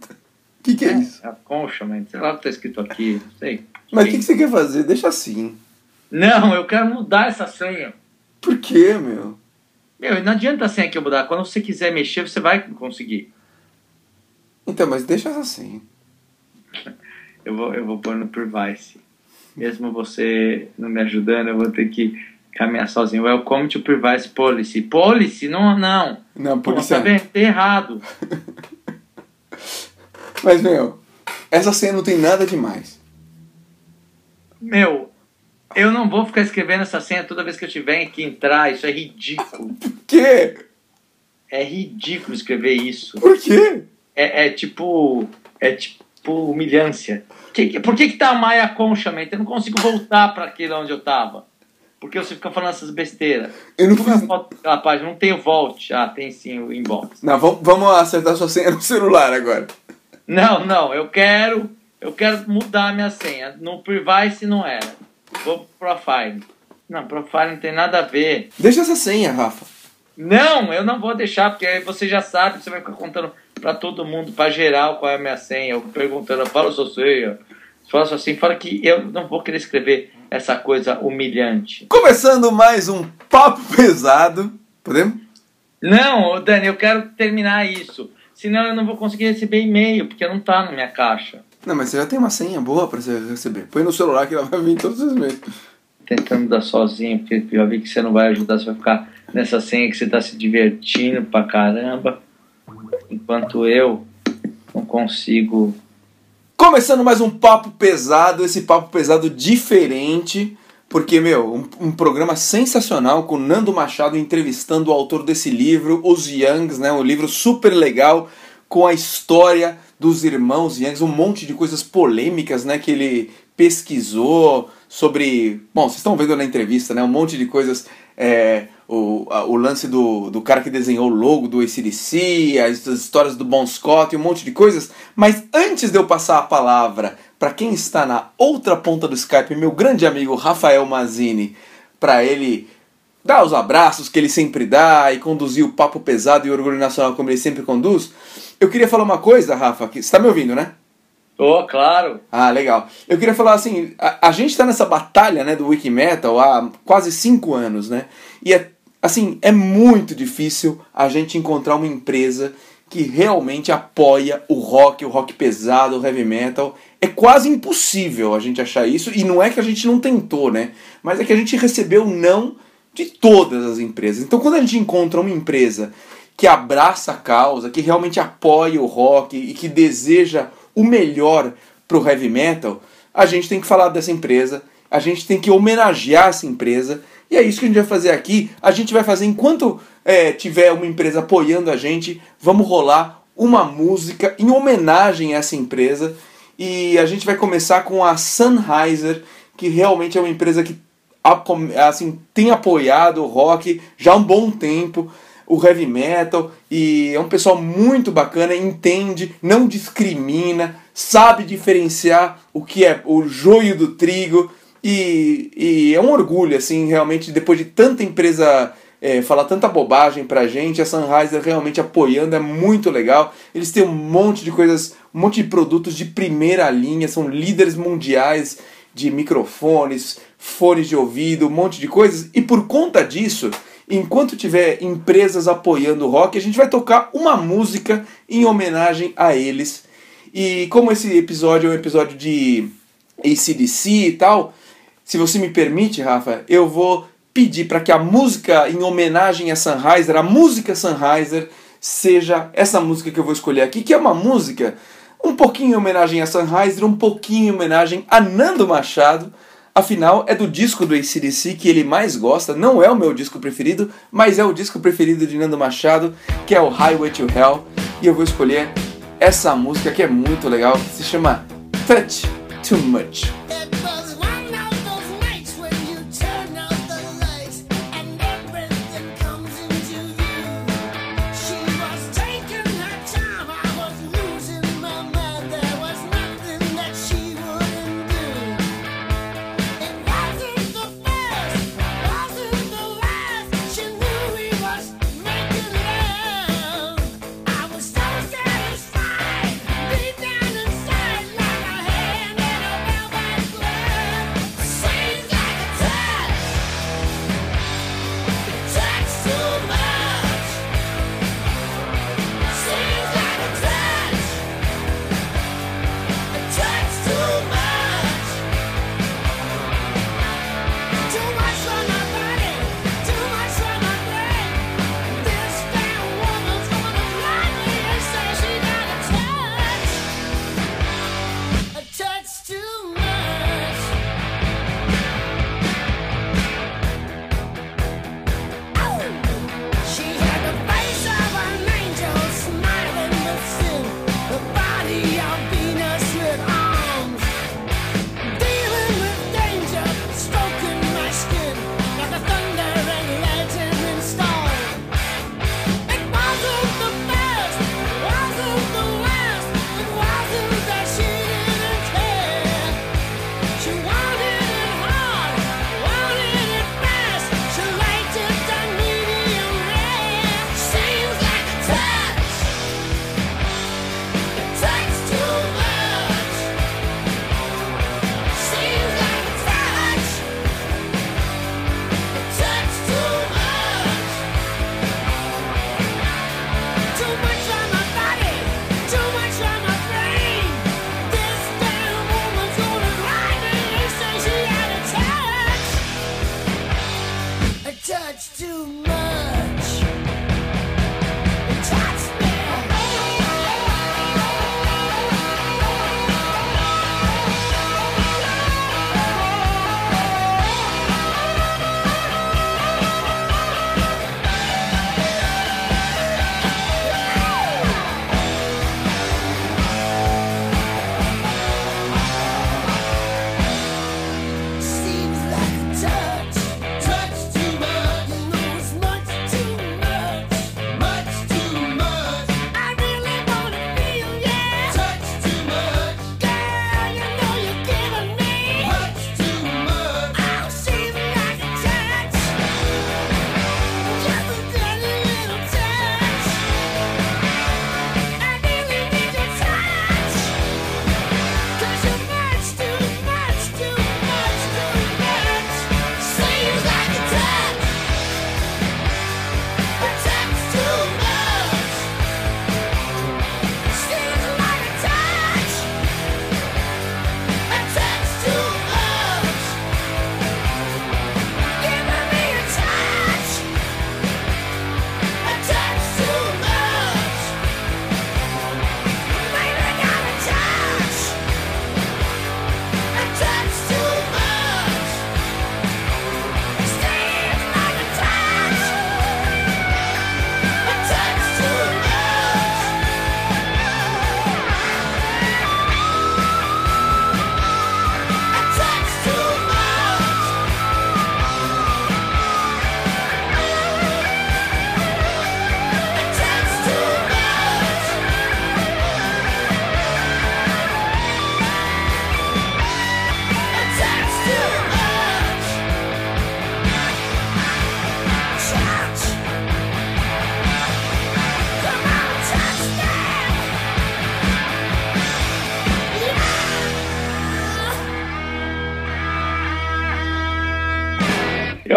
O que, que é, isso? Accountment, sei lá o que tá escrito aqui, não sei. Mas o que, que você quer fazer? Deixa assim. Não, eu quero mudar essa senha. Por quê, meu? Meu, não adianta a senha que eu mudar. Quando você quiser mexer, você vai conseguir. Então, mas deixa assim. <laughs> Eu vou, eu vou pôr no Privacy. Mesmo você não me ajudando, eu vou ter que caminhar sozinho. Welcome to Privacy Policy. Policy? Não, não. Não, polícia. tá? Tá errado. <laughs> Mas, meu, essa senha não tem nada demais. Meu, eu não vou ficar escrevendo essa senha toda vez que eu tiver que entrar. Isso é ridículo. <laughs> Por quê? É ridículo escrever isso. Por quê? É, é tipo. É tipo humilhância. Que, por que, que tá My Accountment? Eu não consigo voltar para aquele onde eu tava. Porque você fica falando essas besteiras. Eu não Como fiz... aquela página? Não tem o Volt. Ah, tem sim o inbox. Não, vamos, vamos acertar sua senha no celular agora. Não, não, eu quero. Eu quero mudar a minha senha. No Privacy não era. Vou pro Profile. Não, Profile não tem nada a ver. Deixa essa senha, Rafa. Não, eu não vou deixar, porque aí você já sabe, você vai ficar contando pra todo mundo, pra geral, qual é a minha senha. Eu perguntando, fala sua senha. Faço assim, fala que eu não vou querer escrever essa coisa humilhante. Começando mais um papo pesado. Podemos? Não, Dani, eu quero terminar isso. Senão eu não vou conseguir receber e-mail, porque não tá na minha caixa. Não, mas você já tem uma senha boa pra você receber. Põe no celular que ela vai vir todos os meses. Tentando dar sozinho, porque eu vi que você não vai ajudar, você vai ficar nessa senha que você tá se divertindo pra caramba. Enquanto eu não consigo Começando mais um papo pesado, esse papo pesado diferente, porque, meu, um, um, programa sensacional com Nando Machado entrevistando o autor desse livro, Os Youngs, né? Um livro super legal com a história dos irmãos Youngs, um monte de coisas polêmicas, né? Que ele pesquisou sobre. Bom, vocês estão vendo na entrevista, né? Um monte de coisas. É, o, a, o lance do, do cara que desenhou o logo do ACDC, as, as histórias do Bon Scott e um monte de coisas. Mas antes de eu passar a palavra para quem está na outra ponta do Skype, meu grande amigo Rafael Mazini, para ele dar os abraços que ele sempre dá e conduzir o papo pesado e orgulho nacional como ele sempre conduz, eu queria falar uma coisa, Rafa, que você está me ouvindo, né? Oh, claro. Ah, legal. Eu queria falar assim, a, a gente está nessa batalha né, do Wikimetal há quase cinco anos, né? E é, assim, é muito difícil a gente encontrar uma empresa que realmente apoia o rock, o rock pesado, o heavy metal. É quase impossível a gente achar isso, e não é que a gente não tentou, né? Mas é que a gente recebeu não de todas as empresas. Então quando a gente encontra uma empresa que abraça a causa, que realmente apoia o rock e que deseja o melhor para o heavy metal, a gente tem que falar dessa empresa, a gente tem que homenagear essa empresa, e é isso que a gente vai fazer aqui. A gente vai fazer enquanto é, tiver uma empresa apoiando a gente, vamos rolar uma música em homenagem a essa empresa. E a gente vai começar com a Sennheiser, que realmente é uma empresa que assim, tem apoiado o rock já há um bom tempo o heavy metal e é um pessoal muito bacana, entende, não discrimina, sabe diferenciar o que é o joio do trigo e, e é um orgulho, assim, realmente, depois de tanta empresa é, falar tanta bobagem pra gente, a Sennheiser realmente apoiando, é muito legal. Eles têm um monte de coisas, um monte de produtos de primeira linha, são líderes mundiais de microfones, fones de ouvido, um monte de coisas, e por conta disso enquanto tiver empresas apoiando o rock, a gente vai tocar uma música em homenagem a eles. E como esse episódio é um episódio de ACDC e tal, se você me permite, Rafa, eu vou pedir para que a música em homenagem a Sennheiser, a música Sennheiser, seja essa música que eu vou escolher aqui, que é uma música um pouquinho em homenagem a Sunrise, um pouquinho em homenagem a Nando Machado. Afinal, é do disco do ACDC que ele mais gosta. Não é o meu disco preferido, mas é o disco preferido de Nando Machado, que é o Highway to Hell. E eu vou escolher essa música que é muito legal, que se chama Touch Too Much.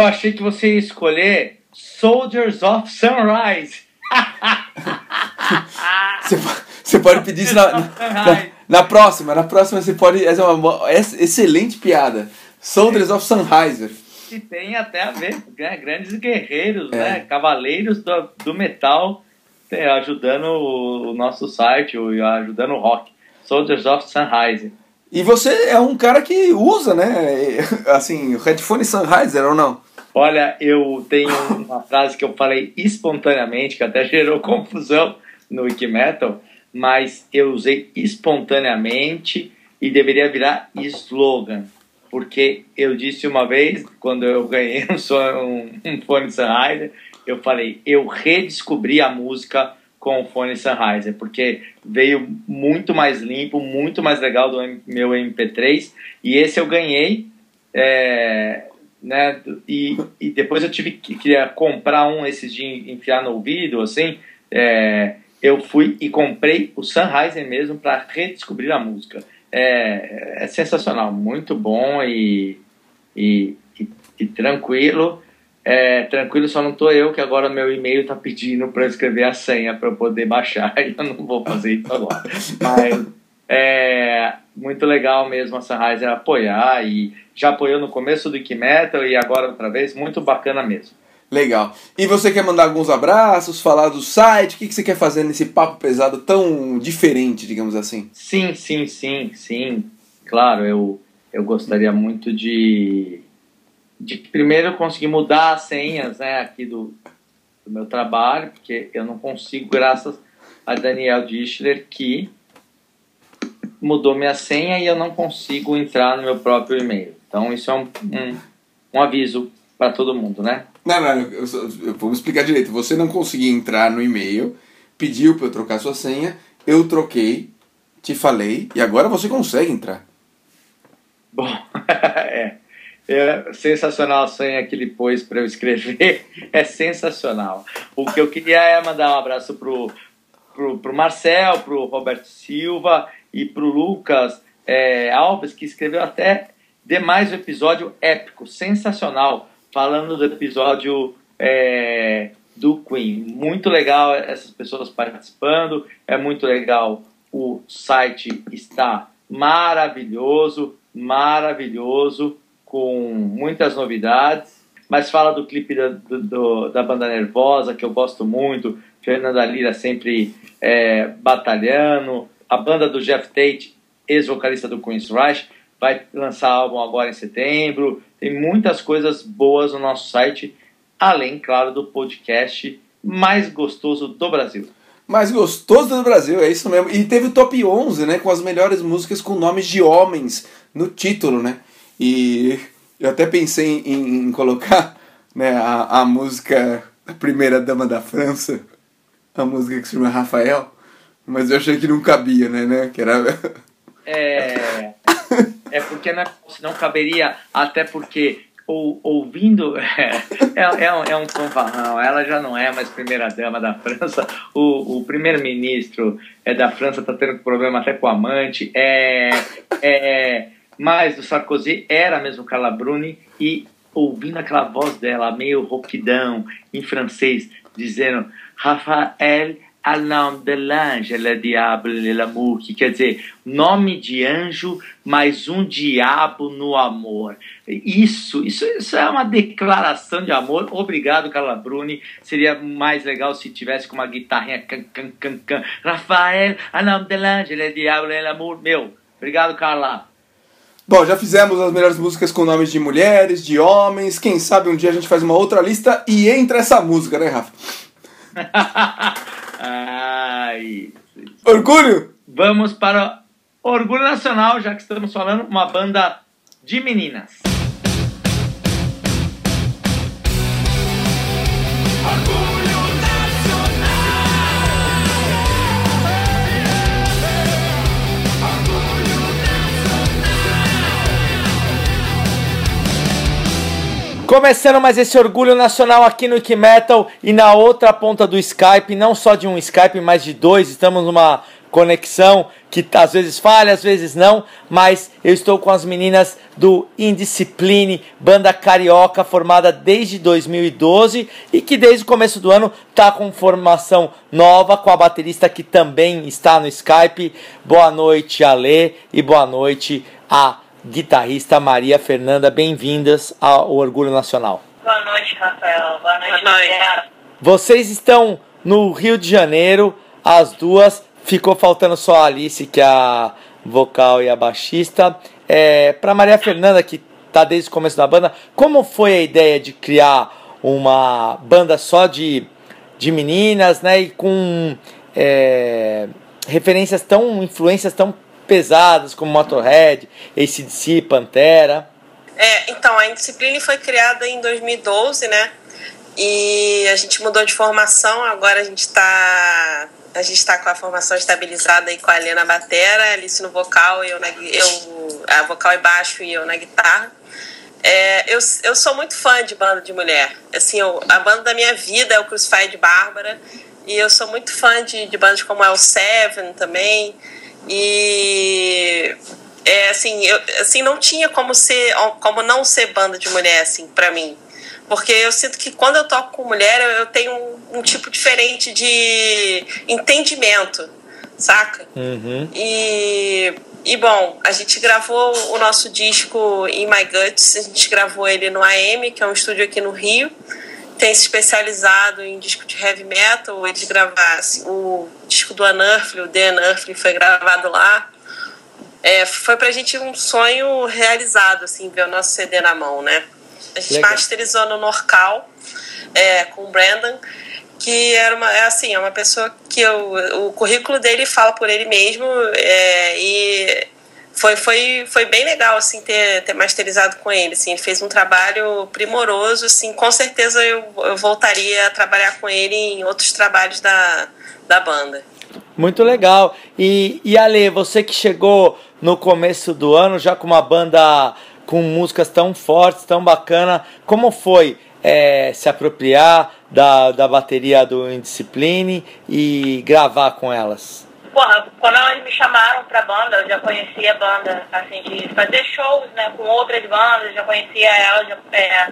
Eu achei que você ia escolher Soldiers of Sunrise. <laughs> Você, você pode pedir isso na, na, na, próxima. Na próxima você pode. Essa é uma excelente piada. Soldiers of Sunrise. Que tem até a ver, né? Grandes guerreiros, é. né? Cavaleiros do, do metal tem, ajudando o, o nosso site, ajudando o rock. Soldiers of Sunrise. E você é um cara que usa, né? Assim, o headphone Sennheiser ou não? Olha, eu tenho uma frase que eu falei espontaneamente, que até gerou confusão no Wikimetal, mas eu usei espontaneamente e deveria virar slogan. Porque eu disse uma vez, quando eu ganhei <laughs> um, um, fone Sennheiser, eu falei, eu redescobri a música com o fone Sennheiser, porque veio muito mais limpo, muito mais legal do meu MP3, e esse eu ganhei, é, né, e, e depois eu tive que queria comprar um esses de enfiar no ouvido, assim, é, eu fui e comprei o Sennheiser mesmo para redescobrir a música. É, é, sensacional, muito bom e, e, e, e tranquilo. É, tranquilo, só não tô eu, que agora meu e-mail tá pedindo para escrever a senha para eu poder baixar <laughs> eu não vou fazer isso agora. <laughs> Mas é muito legal mesmo a Sunrise apoiar e já apoiou no começo do Metal e agora outra vez, muito bacana mesmo. Legal. E você quer mandar alguns abraços, falar do site? O que, que você quer fazer nesse papo pesado tão diferente, digamos assim? Sim, sim, sim, sim. Claro, eu, eu gostaria muito de de primeiro conseguir mudar as senhas né, aqui do, do meu trabalho, porque eu não consigo, graças a Daniel Dischler, que mudou minha senha e eu não consigo entrar no meu próprio e-mail. Então, isso é um, um, um aviso para todo mundo, né? Não, não, eu, eu, vamos explicar direito. Você não conseguia entrar no e-mail, pediu para eu trocar sua senha, eu troquei, te falei, e agora você consegue entrar. Bom, <laughs> é. É sensacional a senha que ele pôs para eu escrever. É sensacional. O que eu queria é mandar um abraço pro, pro, pro Marcel, pro Roberto Silva e pro Lucas é, Alves, que escreveu até demais o episódio épico, sensacional, falando do episódio é, do Queen. Muito legal essas pessoas participando, é muito legal. O site está maravilhoso, maravilhoso com muitas novidades, mas fala do clipe da, do, da banda Nervosa, que eu gosto muito, Fernanda Lira sempre é, batalhando, a banda do Jeff Tate, ex-vocalista do Queen's Rush, vai lançar álbum agora em setembro, tem muitas coisas boas no nosso site, além, claro, do podcast mais gostoso do Brasil. Mais gostoso do Brasil, é isso mesmo. E teve o top 11, né, com as melhores músicas com nomes de homens no título, né? E eu até pensei em, em colocar né, a, a música da primeira dama da França, a música que se chama Rafael, mas eu achei que não cabia, né? né que era... É, é porque não, não caberia, até porque ou, ouvindo. <laughs> É, é, é, um, é um ela já não é mais primeira-dama da França. O, o primeiro-ministro é da França está tendo problema até com o amante. É, é, mas do Sarkozy era mesmo Carla Bruni e ouvindo aquela voz dela, meio roquidão, em francês, dizendo Rafael al nom de l'ange, le diable, l'amour, que quer dizer nome de anjo, mas um diabo no amor. Isso, isso, isso é uma declaração de amor. Obrigado, Carla Bruni. Seria mais legal se tivesse com uma guitarrinha can, can, can, can. Rafael, al nom de l'ange, le diable, l'amour. Meu, obrigado, Carla. Bom, já fizemos as melhores músicas com nomes de mulheres, de homens. Quem sabe um dia a gente faz uma outra lista e entra essa música, né, Rafa? <laughs> Ai. Orgulho? Vamos para Orgulho Nacional, já que estamos falando, uma banda de meninas. Começando mais esse orgulho nacional aqui no Ike Metal e na outra ponta do Skype, não só de um Skype, mas de dois, estamos numa conexão que às vezes falha, às vezes não, mas eu estou com as meninas do Indiscipline, banda carioca formada desde 2012 e que desde o começo do ano está com formação nova com a baterista que também está no Skype. Boa noite, Ale, e boa noite a guitarrista Maria Fernanda. Bem-vindas ao Orgulho Nacional. Boa noite, Rafael. Boa noite, Boa noite. Vocês estão no Rio de Janeiro, as duas. Ficou faltando só a Alice, que é a vocal e a baixista. É, para Maria Fernanda, que tá desde o começo da banda, como foi a ideia de criar uma banda só de, de meninas, né? E com é, referências tão, influências tão pesadas como Motorhead, ACDC, Pantera. É, então, a Indiscipline foi criada em 2012, né? E a gente mudou de formação, agora a gente está a gente está com a formação estabilizada aí com a Helena Batera, Alice no vocal, eu, na, eu a vocal e baixo e eu na guitarra. É, eu, eu sou muito fã de banda de mulher. Assim, eu, a banda da minha vida é o Crucified Bárbara. E eu sou muito fã de, de bandas como El Seven também. E é, assim, eu, assim, não tinha como ser, como não ser banda de mulher, assim, para mim. Porque eu sinto que quando eu toco com mulher, eu tenho um, um tipo diferente de entendimento, saca? Uhum. E, e bom, a gente gravou o nosso disco In My Guts, a gente gravou ele no AM, que é um estúdio aqui no Rio tem se especializado em disco de heavy metal. Eles gravaram o disco do Anurfly, o The Anurfly, foi gravado lá. É, foi pra gente um sonho realizado, assim, ver o nosso CD na mão, né? A gente Legal. masterizou no Norcal é, com o Brandon, que era uma, é assim, é uma pessoa que eu, o currículo dele fala por ele mesmo é, e foi, foi, foi bem legal assim ter, ter masterizado com ele assim. Ele fez um trabalho primoroso assim. Com certeza eu, eu voltaria a trabalhar com ele em outros trabalhos da, da banda. Muito legal. E, e Ale você que chegou no começo do ano já com uma banda com músicas tão fortes tão bacana como foi é, se apropriar da, da bateria do Indiscipline e gravar com elas porra, quando elas me chamaram pra banda, eu já conhecia a banda, assim, de fazer shows, né, com outras bandas, já conhecia ela, já, é,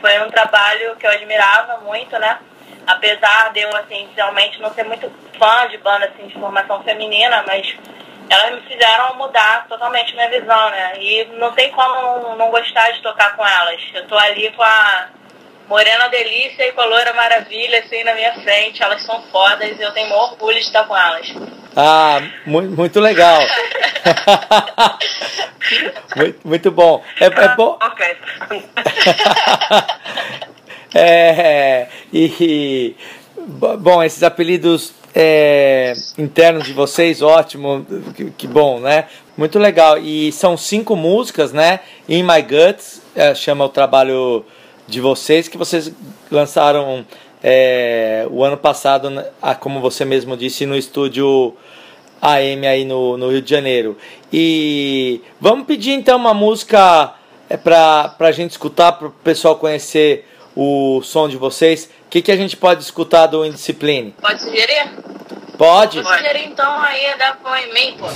foi um trabalho que eu admirava muito, né, apesar de eu, assim, realmente não ser muito fã de banda, assim, de formação feminina, mas elas me fizeram mudar totalmente minha visão, né, e não tem como não gostar de tocar com elas. Eu tô ali com a Morena Delícia e com a Loura Maravilha, assim, na minha frente. Elas são fodas e eu tenho orgulho de estar com elas. Ah, muito, muito legal. <laughs> muito, muito bom. É, é bom. Ah, ok. <laughs> é, e, bom, esses apelidos é, internos de vocês, ótimo, que, que, bom, né? Muito legal. E são cinco músicas, né? In My Guts, é, chama o trabalho de vocês, que vocês lançaram é, o ano passado, né, como você mesmo disse, no estúdio AM aí no, no Rio de Janeiro. E vamos pedir então uma música é, para a gente escutar, para o pessoal conhecer o som de vocês. O que, que a gente pode escutar do Indiscipline? Pode sugerir? Pode. Pode sugerir então aí da Poemen, pô.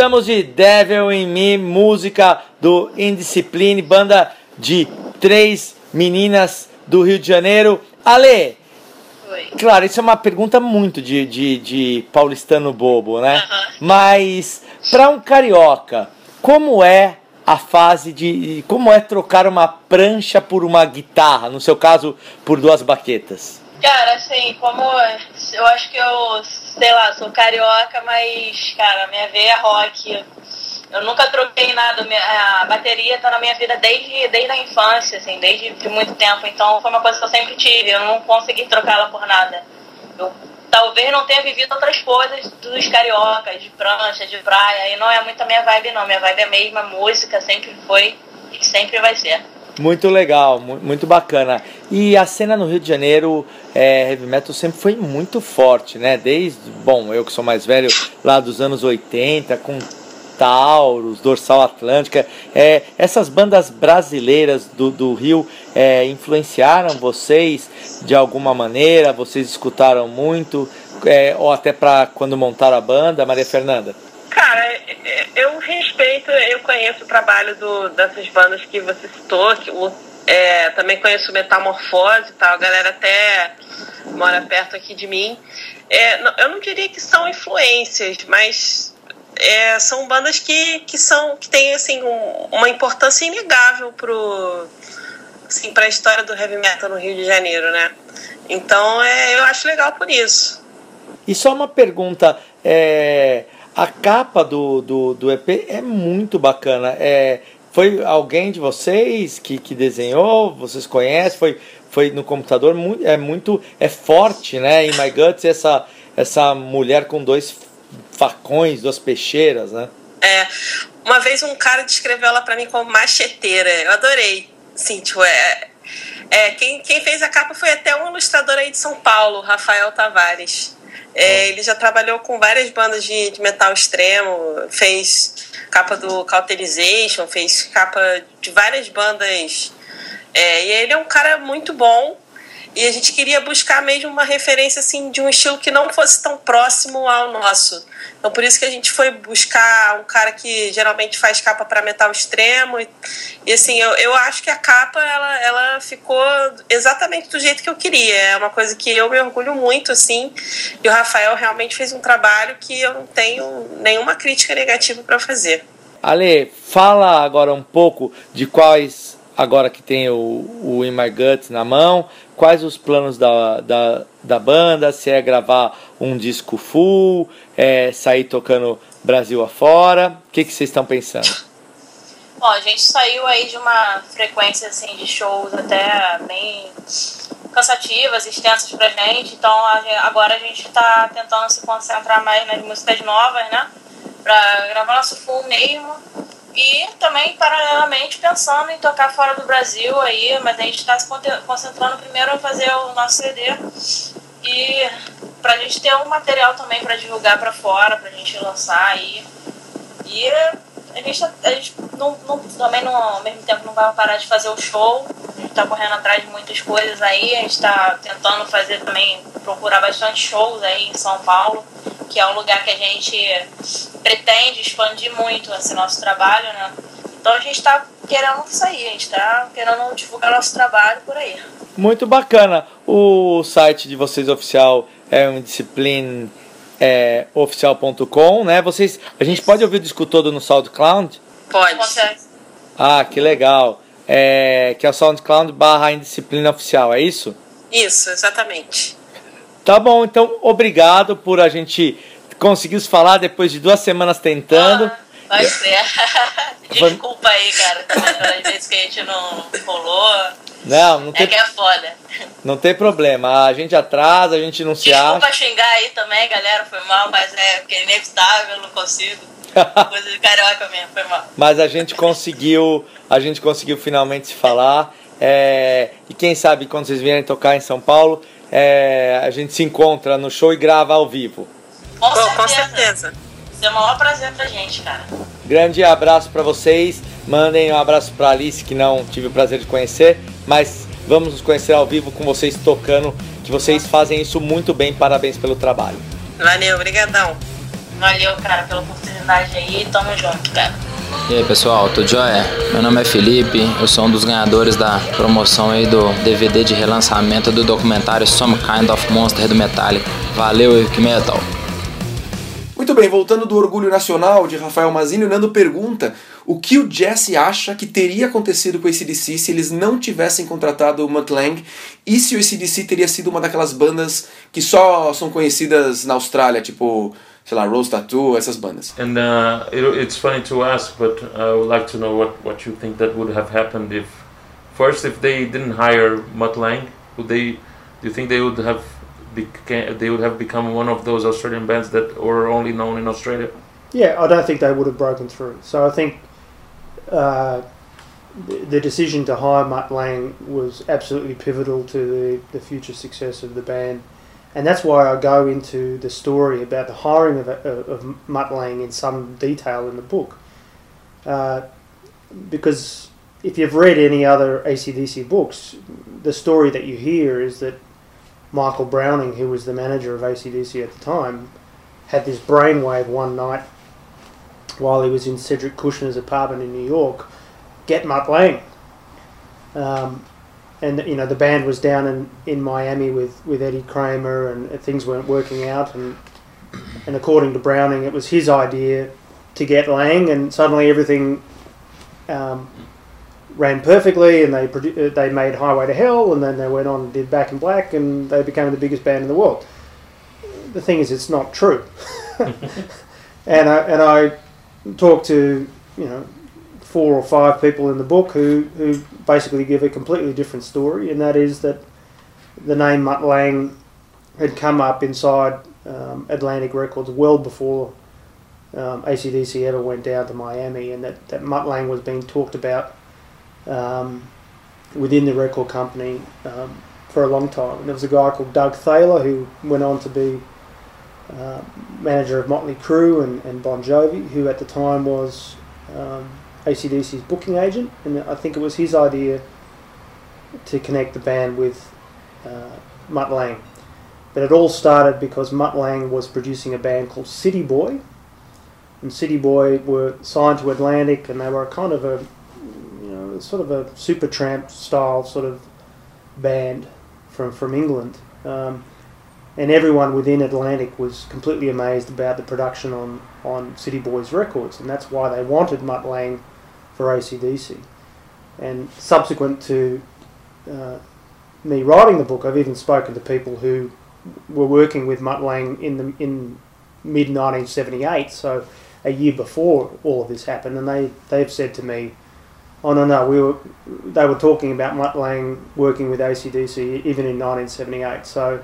Voltamos de Devil in Me, música do Indiscipline, banda de três meninas do Rio de Janeiro. Ale, Oi. claro, isso é uma pergunta muito de, de, de paulistano bobo, né? Aham. Mas, para um carioca, como é a fase de. Como é trocar uma prancha por uma guitarra? No seu caso, por duas baquetas? Cara, assim, como eu acho que eu, sei lá, sou carioca, mas, cara, minha veia é rock. Eu nunca troquei nada. A bateria tá na minha vida desde, desde a infância, assim, desde de muito tempo. Então foi uma coisa que eu sempre tive. Eu não consegui trocá-la por nada. Eu talvez não tenha vivido outras coisas dos cariocas, de prancha, de praia. E não é muito a minha vibe, não. Minha vibe é a mesma, música, sempre foi e sempre vai ser. Muito legal, mu- muito bacana. E a cena no Rio de Janeiro, é, heavy metal sempre foi muito forte, né? Desde, bom, eu que sou mais velho, lá dos anos 80, com Taurus, Dorsal Atlântica, é, essas bandas brasileiras do, do Rio é, influenciaram vocês de alguma maneira? Vocês escutaram muito? É, ou até para quando montaram a banda, Maria Fernanda? Cara, é- eu respeito, eu conheço o trabalho do, dessas bandas que você citou, que o, é, também conheço Metamorfose e tal, a galera até mora perto aqui de mim. É, eu não diria que são influências, mas é, são bandas que, que são que têm assim um- uma importância inegável pro assim, para a história do heavy metal no Rio de Janeiro, né? Então é, eu acho legal por isso. E só uma pergunta, é, a capa do, do, do EP é muito bacana. É, foi alguém de vocês que, que desenhou? Vocês conhecem? Foi, foi no computador? É muito, é forte, né? Em My Guts essa essa mulher com dois facões, duas peixeiras, né? É, uma vez um cara descreveu ela pra mim como macheteira. Eu adorei. Sim, tipo, é, é, quem, quem fez a capa foi até um ilustrador aí de São Paulo, Rafael Tavares. É, ele já trabalhou com várias bandas de, de metal extremo, fez capa do Cauterization, fez capa de várias bandas. É, e ele é um cara muito bom. E a gente queria buscar mesmo uma referência assim de um estilo que não fosse tão próximo ao nosso. Então por isso que a gente foi buscar um cara que geralmente faz capa para metal extremo e, e, assim, eu, eu acho que a capa ela, ela ficou exatamente do jeito que eu queria. É uma coisa que eu me orgulho muito assim. E o Rafael realmente fez um trabalho que eu não tenho nenhuma crítica negativa para fazer. Ale, fala agora um pouco de quais, agora que tem o, o In My Guts na mão, quais os planos da, da, da banda, se é gravar um disco full, é sair tocando Brasil afora, o que, que vocês estão pensando? Bom, a gente saiu aí de uma frequência assim de shows até bem cansativas, extensas pra gente. Então agora a gente tá tentando se concentrar mais nas músicas novas, né? Pra gravar nosso full mesmo. E também, paralelamente, pensando em tocar fora do Brasil aí, mas a gente tá se concentrando primeiro em fazer o nosso CD e pra gente ter um material também pra divulgar pra fora, pra gente lançar aí. E a gente, tá- a gente não, não- também não, ao mesmo tempo não vai parar de fazer o show. A gente tá correndo atrás de muitas coisas aí. A gente tá tentando fazer também, procurar bastante shows aí em São Paulo, que é um lugar que a gente pretende expandir muito esse nosso trabalho, né? Então a gente tá querendo sair, a gente tá querendo divulgar nosso trabalho por aí. Muito bacana. O site de vocês oficial é um discipline é, oficial.com, né? Vocês, a gente pode ouvir o disco todo no SoundCloud? Pode. Ah, que legal. É, que é o SoundCloud barra Indisciplina Oficial, é isso? Isso, exatamente. Tá bom, então obrigado por a gente conseguir se falar depois de duas semanas tentando. Ah, vai ser. <laughs> <laughs> Desculpa aí, cara, também pelas vezes que a gente não rolou. Não, não É tem, que é foda. não tem problema. A gente atrasa, a gente não se Desculpa acha. xingar aí também, galera, foi mal, mas é porque é inevitável, não consigo. <laughs> Coisa de carioca mesmo, foi mal. Mas a gente conseguiu, a gente conseguiu finalmente se falar. É, e quem sabe quando vocês vierem tocar em São Paulo, é, a gente se encontra no show e grava ao vivo. Com, certeza. com certeza. Isso é o maior prazer pra gente, cara. Grande abraço para vocês. Mandem um abraço para Alice que não tive o prazer de conhecer, mas vamos nos conhecer ao vivo com vocês tocando, que vocês fazem isso muito bem. Parabéns pelo trabalho. Valeu, obrigadão. Valeu, cara, pela oportunidade aí. Tamo junto, cara. E aí pessoal, tudo jóia? Meu nome é Felipe, eu sou um dos ganhadores da promoção aí do DVD de relançamento do documentário Some Kind of Monster do Metallica. Valeu, Epic Metal! Muito bem, voltando do Orgulho Nacional de Rafael Mazini, o Nando pergunta o que o Jesse acha que teria acontecido com o ACDC se eles não tivessem contratado o Mutt Lang e se o ACDC teria sido uma daquelas bandas que só são conhecidas na Austrália, tipo, sei lá, Rose Tattoo, essas bandas. And uh, it, it's funny to ask, but I would like to know what, what you think that would have happened if, first, if they didn't hire Mutt Lang, would they, do you think they would have became, they would have become one of those Australian bands that were only known in Australia? Yeah, I don't think they would have broken through. So I think uh, the, decision to hire Mutt Lang was absolutely pivotal to the, the future success of the band. And that's why I go into the story about the hiring of, of, of Mutt Lang in some detail in the book. Uh, because if you've read any other ACDC books, the story that you hear is that Michael Browning, who was the manager of ACDC at the time, had this brainwave one night while he was in Cedric Kushner's apartment in New York, get Mutt Lang. Um, and you know the band was down in, in Miami with, with Eddie Kramer and things weren't working out and and according to Browning it was his idea to get Lang and suddenly everything um, ran perfectly and they produ- they made Highway to Hell and then they went on and did Back in Black and they became the biggest band in the world. The thing is it's not true. <laughs> and I and I talked to you know four or five people in the book who, who basically give a completely different story, and that is that the name Mutt Lang had come up inside um, Atlantic Records well before um, ACDC ever went down to Miami, and that, that Mutt Lang was being talked about um, within the record company um, for a long time. And there was a guy called Doug Thaler who went on to be uh, manager of Motley Crue and, and Bon Jovi, who at the time was um, ACDC's booking agent, and I think it was his idea to connect the band with uh, Mutt Lang. But it all started because Mutt Lang was producing a band called City Boy, and City Boy were signed to Atlantic, and they were kind of a, sort of a Supertramp style sort of band from from England. Um, and everyone within Atlantic was completely amazed about the production on, on City Boys Records, and that's why they wanted Mutt Lang for ACDC. And subsequent to uh, me writing the book, I've even spoken to people who were working with Mutt Lang in the in mid 1978, so a year before all of this happened, and they they've said to me, "Oh no, no, we were they were talking about Mutt Lang working with ACDC even in 1978." So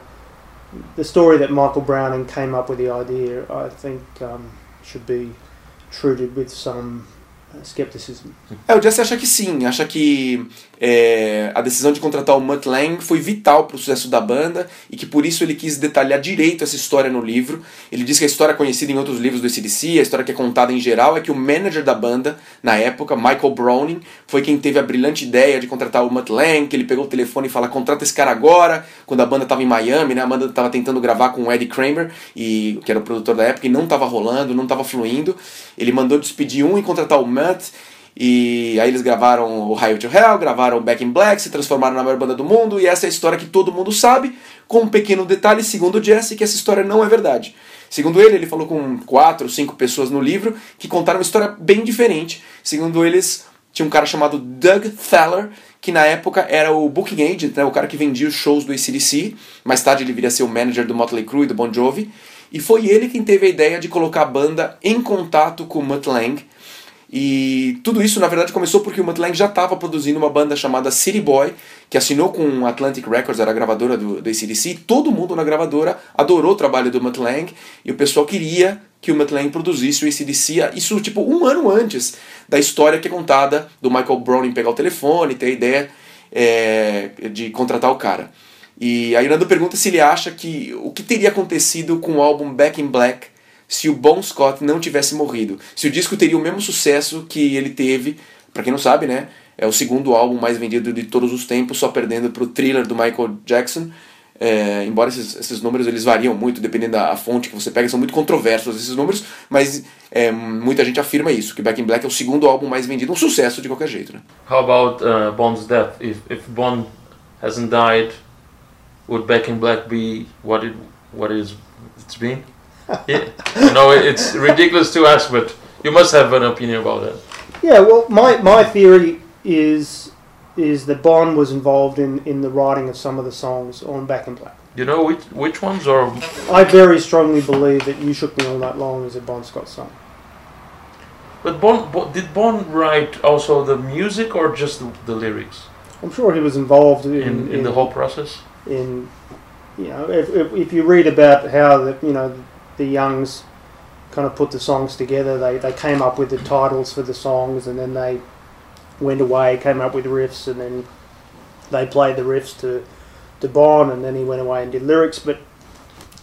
the story that Michael Browning came up with the idea, I think, um, should be treated with some skepticism. É, o Jesse acha que sim, acha que é, a decisão de contratar o Mutt Lang foi vital para o sucesso da banda e que por isso ele quis detalhar direito essa história no livro. Ele diz que a história conhecida em outros livros do ACDC, a história que é contada em geral, é que o manager da banda, na época, Michael Browning, foi quem teve a brilhante ideia de contratar o Mutt Lang, que ele pegou o telefone e falou, contrata esse cara agora, quando a banda estava em Miami, né, a banda estava tentando gravar com o Eddie Kramer, e, que era o produtor da época, e não estava rolando, não estava fluindo. Ele mandou despedir um e contratar o Mutt, e aí eles gravaram o Highway to Hell, gravaram Back in Black, se transformaram na maior banda do mundo, e essa é a história que todo mundo sabe, com um pequeno detalhe, segundo o Jesse, que essa história não é verdade. Segundo ele, ele falou com quatro, cinco pessoas no livro que contaram uma história bem diferente. Segundo eles, tinha um cara chamado Doug Thaler, que na época era o booking agent, né, o cara que vendia os shows do ACDC. Mais tarde ele viria a ser o manager do Motley Crue e do Bon Jovi. E foi ele quem teve a ideia de colocar a banda em contato com o Mutt Lang, e tudo isso, na verdade, começou porque o Mutt Lang já estava produzindo uma banda chamada City Boy, que assinou com Atlantic Records, era a gravadora do, do ACDC, todo mundo na gravadora adorou o trabalho do Mutt Lang, e o pessoal queria que o Mutt Lang produzisse o ACDC, isso tipo um ano antes da história que é contada do Michael Browning pegar o telefone, ter a ideia é, de contratar o cara. E aí Nando pergunta se ele acha que o que teria acontecido com o álbum Back in Black se o Bon Scott não tivesse morrido. Se o disco teria o mesmo sucesso que ele teve, para quem não sabe, né? É o segundo álbum mais vendido de todos os tempos, só perdendo para o Thriller do Michael Jackson. É, embora esses, esses números eles variam muito dependendo da fonte que você pega, são muito controversos esses números, mas é, muita gente afirma isso, que Back in Black é o segundo álbum mais vendido, um sucesso de qualquer jeito. Né? How about uh, Bond's death? If, if Bond hasn't died, would Back in Black be what it what is it's been? Yeah. You know, it's ridiculous to ask, but you must have an opinion about it. Yeah, well, my, my theory is is that Bond was involved in, in the writing of some of the songs on Back in Black. You know which which ones are? I very strongly believe that You Shook Me All Night Long is a Bon Scott song. but Bond, Bo- did Bond write also the music or just the, the lyrics I'm sure he was involved in, in, in the whole process? in you know if, if, if you read about how the you know the Youngs kind of put the songs together they, they came up with the titles for the songs and then they went away came up with riffs and then they played the riffs to to Bond and then he went away and did lyrics but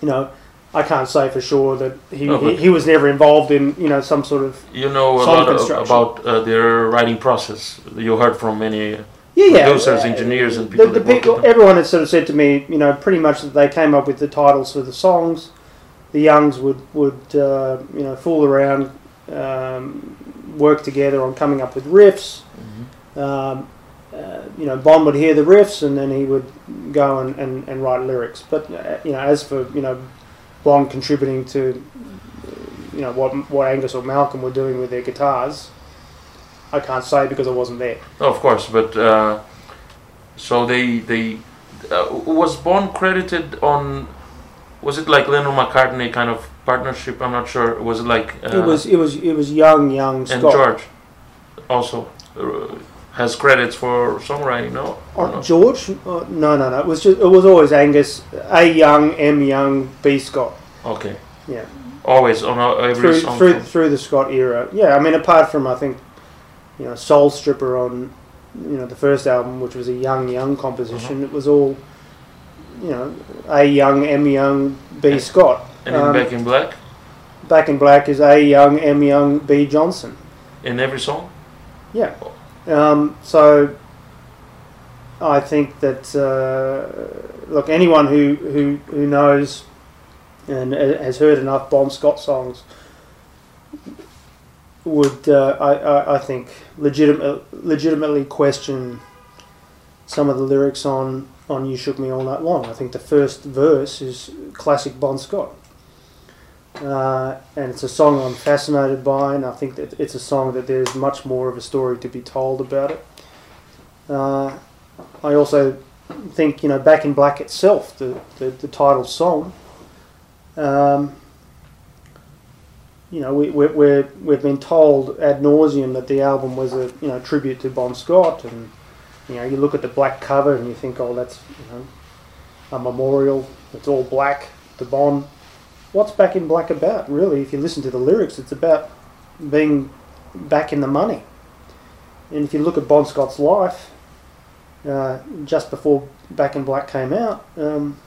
you know I can't say for sure that he, No, he, he was never involved in you know some sort of You know a Song lot about uh, their writing process. You heard from many. yeah, yeah. producers, uh, engineers, and people the work people, everyone had sort of said to me, you know, pretty much that they came up with the titles for the songs. The Youngs would would uh, you know fool around, um, work together on coming up with riffs. Mm-hmm. Um, uh, you know, Bond would hear the riffs and then he would go and, and, and write lyrics. But uh, you know, as for you know, Bond contributing to you know what what Angus or Malcolm were doing with their guitars, I can't say because I wasn't there. Of course, but uh, so they they uh, was Bond credited on. Was it like Lennon McCartney kind of partnership? I'm not sure. Was it like uh, it was it was it was young young and Scott. George also uh, has credits for songwriting? No, Or Oh, no? George? Uh, no, no, no. It was just it was always Angus, A Young, M Young, B Scott. Okay, Yeah, always on uh, every through song. through through the Scott era. Yeah, I mean, apart from I think, you know, Soul Stripper on, you know, the first album, which was a young young composition. Uh-huh. It was all, you know, A Young, M Young, B Scott. and in um, Back in Black Back in Black is A Young, M Young, B Johnson. in every song. Yeah. Um, so I think that uh, look, anyone who, who, who knows and has heard enough Bon Scott songs would uh, I, I, I think legitimate, legitimately question some of the lyrics on, on You Shook Me All Night Long. I think the first verse is classic Bon Scott. Uh, and it's a song I'm fascinated by, and I think that it's a song that there's much more of a story to be told about it. Uh, I also think, you know, Back in Black itself, the, the, the title song, um, you know, we, we, we're, we've been told ad nauseum that the album was a you know tribute to Bon Scott, and you know, you look at the black cover and you think, oh, that's you know, a memorial. It's all black The Bon what's Back in Black about? Really, if you listen to the lyrics, it's about being back in the money. And if you look at Bon Scott's life, uh, just before Back in Black came out, um,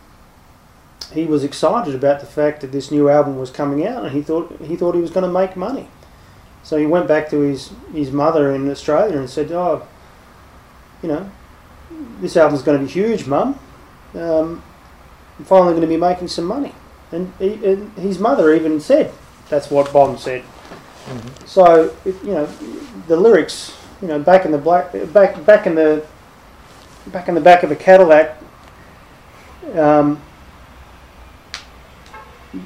he was excited about the fact that this new album was coming out, and he thought he thought he was going to make money. So he went back to his his mother in Australia and said, "Oh, you know, this album's going to be huge, Mum. Um, I'm finally going to be making some money." And, he, and his mother even said that's what Bond said. So it, you know, the lyrics, you know, back in the black, back back in the back in the back of a Cadillac. Um,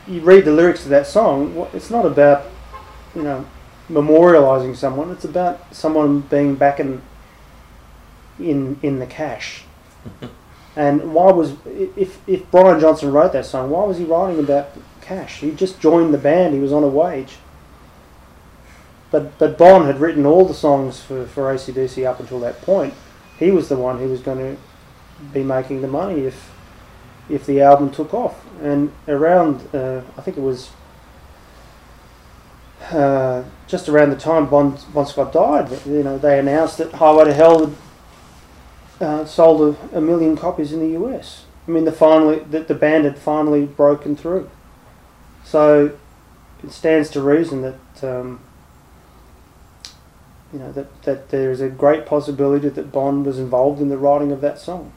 you read the lyrics of that song. It's not about you know memorializing someone. It's about someone being back in in in the cash. And why was if if Brian Johnson wrote that song, why was he writing about cash? He just joined the band. He was on a wage. But but Bon had written all the songs for for ACDC up until that point. He was the one who was going to be making the money if if the album took off. And around uh, I think it was uh, just around the time Bon Bon Scott died, you know, they announced that Highway to Hell uh, sold a, a million copies in the US. I mean, the finally that the band had finally broken through. So it stands to reason that um, you know that that there is a great possibility that Bond was involved in the writing of that song.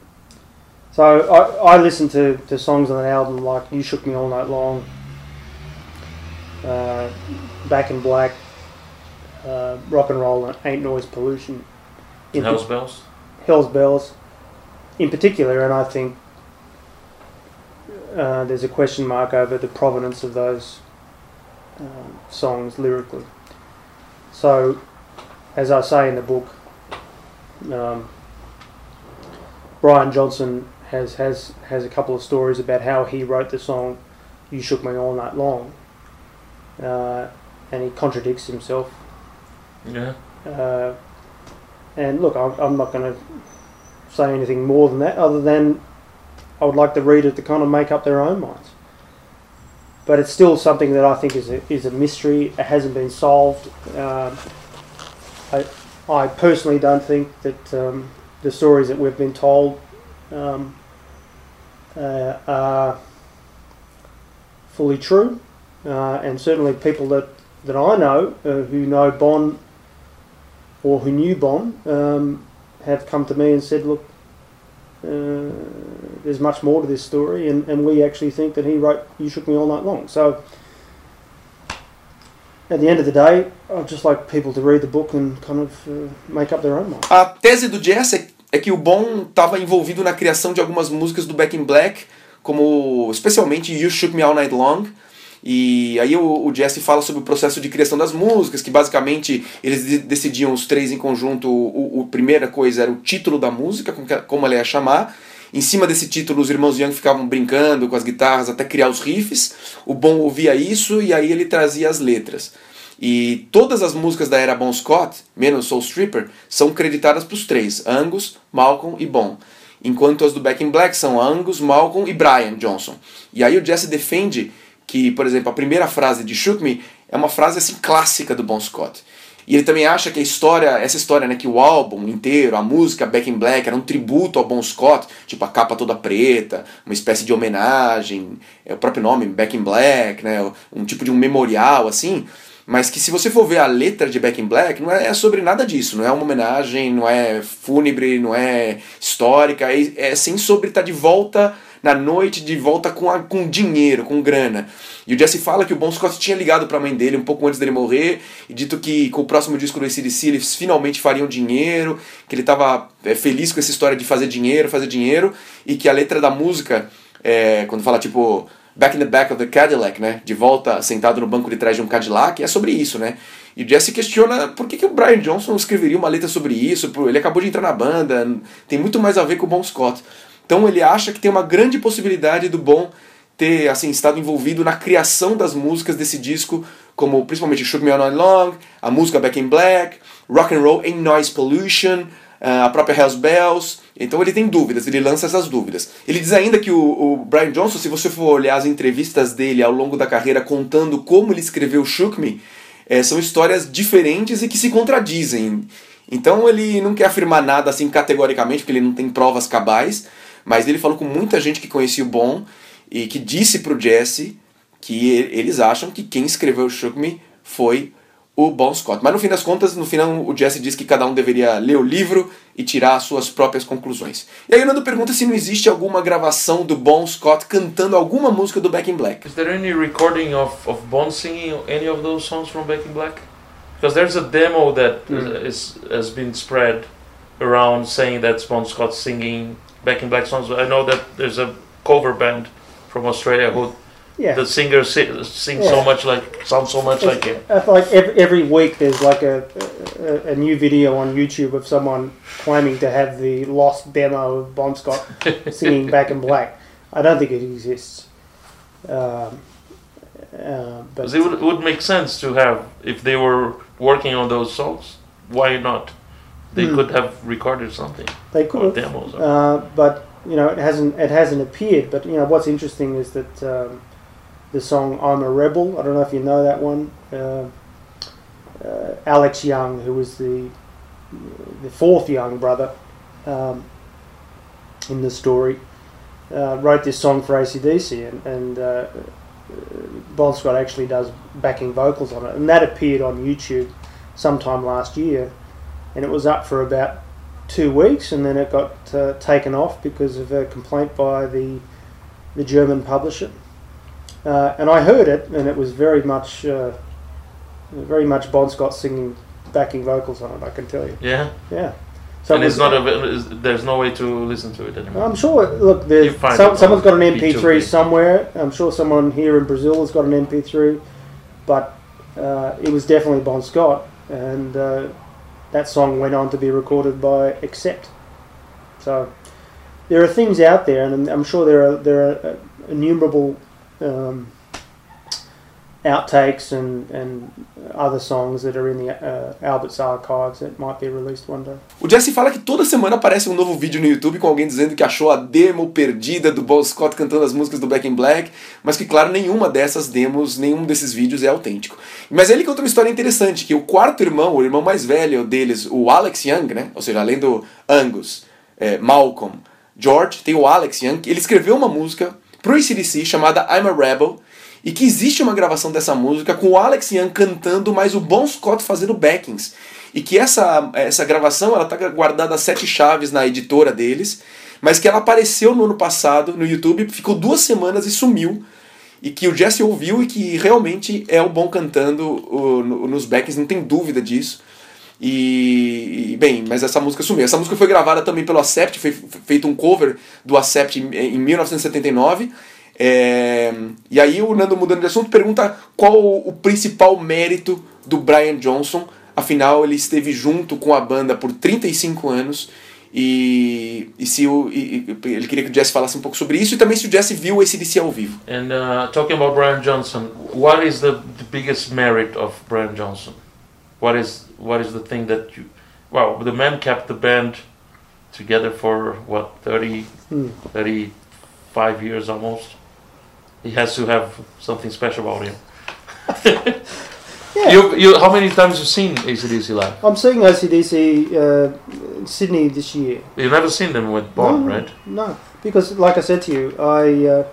So I, I listened to, to songs on that album like You Shook Me All Night Long, uh, Back in Black, uh, Rock and Roll, and Ain't Noise Pollution. Hell's Bells. Hell's Bells, in particular, and I think uh, there's a question mark over the provenance of those um, songs lyrically. So, as I say in the book, um, Brian Johnson has, has has a couple of stories about how he wrote the song "You Shook Me All Night Long," uh, and he contradicts himself. Yeah. Uh, and look, I'm, not going to say anything more than that, other than I would like the reader to kind of make up their own minds. But it's still something that I think is a, is a mystery. It hasn't been solved. Um, I, I personally don't think that um, the stories that we've been told um, uh, are fully true. Uh, and certainly people that, that I know uh, who know Bond or who knew Bond um, have come to me and said, look, uh, there's much more to this story, and, and we actually think that he wrote You Shook Me All Night Long. So, at the end of the day, I'd just like people to read the book and kind of uh, make up their own mind. A tese do Jess é, é que o Bon estava envolvido na criação de algumas músicas do Back in Black, como especialmente You Shook Me All Night Long. E aí o, o Jesse fala sobre o processo de criação das músicas, que basicamente eles de- decidiam os três em conjunto. O, o primeira coisa era o título da música, como, que- como ela ia chamar. Em cima desse título, os irmãos Young ficavam brincando com as guitarras até criar os riffs. O Bon ouvia isso e aí ele trazia as letras. E todas as músicas da era Bon Scott, menos Soul Stripper, são creditadas para os três: Angus, Malcolm e Bon. Enquanto as do Back in Black são Angus, Malcolm e Brian Johnson. E aí o Jesse defende que, por exemplo, a primeira frase de Shook Me é uma frase assim clássica do Bon Scott. E ele também acha que a história, essa história, né, que o álbum inteiro, a música Back in Black era um tributo ao Bon Scott, tipo a capa toda preta, uma espécie de homenagem, é o próprio nome, Back in Black, né, um tipo de um memorial assim. Mas que se você for ver a letra de Back in Black, não é sobre nada disso. Não é uma homenagem, não é fúnebre, não é histórica. É, é sim sobre estar de volta na noite, de volta com, a, com dinheiro, com grana. E o Jesse fala que o Bon Scott tinha ligado para a mãe dele um pouco antes dele morrer e dito que com o próximo disco do ACDC eles finalmente fariam dinheiro, que ele estava é, feliz com essa história de fazer dinheiro, fazer dinheiro, e que a letra da música, é, quando fala tipo Back in the Back of the Cadillac, né? De volta sentado no banco de trás de um Cadillac, é sobre isso, né? E o Jesse questiona por que, que o Brian Johnson escreveria uma letra sobre isso, ele acabou de entrar na banda, tem muito mais a ver com o Bon Scott. Então ele acha que tem uma grande possibilidade do Bon ter assim estado envolvido na criação das músicas desse disco, como principalmente Shook Me All Night Long, a música Back in Black, Rock and Roll and Noise Pollution, ah, a própria Hells Bells. Então ele tem dúvidas, ele lança essas dúvidas. Ele diz ainda que o, o Brian Johnson, se você for olhar as entrevistas dele ao longo da carreira contando como ele escreveu Shook Me, eh, são histórias diferentes e que se contradizem. Então ele não quer afirmar nada assim categoricamente, porque ele não tem provas cabais, mas ele falou com muita gente que conhecia o Bon e que disse pro Jesse que eles acham que quem escreveu Shook Me foi o Bon Scott. Mas no fim das contas, no final o Jesse diz que cada um deveria ler o livro e tirar as suas próprias conclusões. E aí o Nando pergunta se não existe alguma gravação do Bon Scott cantando alguma música do Back in Black. Is there any recording of, of Bond singing any of those songs from Back in Black? Because there's a demo that is, has been spread around saying that's Bon Scott singing Back in Black songs. I know that there's a cover band from Australia who Yeah. the singer si- sings Yeah. so much like sounds so much like him. I feel like every, every week there's like a, a a new video on YouTube of someone claiming to have the lost demo of Bon Scott <laughs> singing Back in Black. I don't think it exists. Um, uh, but it would, it would make sense to have if they were working on those songs. Why not? They Hmm. could have recorded something they or could have. demos. Or, Uh, but you know, it hasn't it hasn't appeared. But you know, what's interesting is that um, the song "I'm a Rebel." I don't know if you know that one. Uh, uh, Alex Young, who was the the fourth young brother um, in the story, uh, wrote this song for ACDC, and, and uh, Bon Scott actually does backing vocals on it, and that appeared on YouTube sometime last year, and it was up for about two weeks, and then it got uh, taken off because of a complaint by the the German publisher. Uh, and I heard it, and it was very much uh, very much Bon Scott singing backing vocals on it. I can tell you. Yeah. Yeah. So and it it's not is- There's no way to listen to it anymore. I'm sure. Look, there's some, someone's got an MP3 B2B. somewhere. I'm sure someone here in Brazil has got an MP3, but uh, it was definitely Bon Scott, and uh, that song went on to be recorded by Accept. So there are things out there, and I'm sure there are there are uh, innumerable um, outtakes and and other songs that are in the uh, Albert's archives that might be released one day. O Jesse fala que toda semana aparece um novo vídeo no YouTube com alguém dizendo que achou a demo perdida do Bon Scott cantando as músicas do Back in Black, mas que, claro, nenhuma dessas demos, nenhum desses vídeos é autêntico. Mas ele conta uma história interessante, que o quarto irmão, o irmão mais velho deles, o Alex Young, né? Ou seja, além do Angus, é, Malcolm, George, tem o Alex Young, ele escreveu uma música pro ACDC chamada I'm a Rebel, e que existe uma gravação dessa música com o Alex Young cantando, mas o Bon Scott fazendo backings. E que essa, essa gravação ela tá guardada a sete chaves na editora deles, mas que ela apareceu no ano passado no YouTube, ficou duas semanas e sumiu. E que o Jesse ouviu e que realmente é o Bon cantando o- no- nos backings, não tem dúvida disso. E, bem, mas essa música sumiu. Essa música foi gravada também pelo Accept, foi feito um cover do Accept em, em 1979. É, e aí o Nando mudando de assunto pergunta qual o principal mérito do Brian Johnson. Afinal, ele esteve junto com a banda por 35 anos. E, e se o, e- e- ele queria que o Jesse falasse um pouco sobre isso e também se o Jesse viu esse DC ao vivo. And uh, talking about Brian Johnson, what is the, the biggest merit of Brian Johnson? What is what is the thing that you? Well, the man kept the band together for what 30, Hmm. 35 years almost. He has to have something special about him. <laughs> Yeah. You, you, how many times you seen ACDC live? I'm seeing OCDC uh, in Sydney this year. You've never seen them with Bond, no, right? No, because like I said to you, I uh,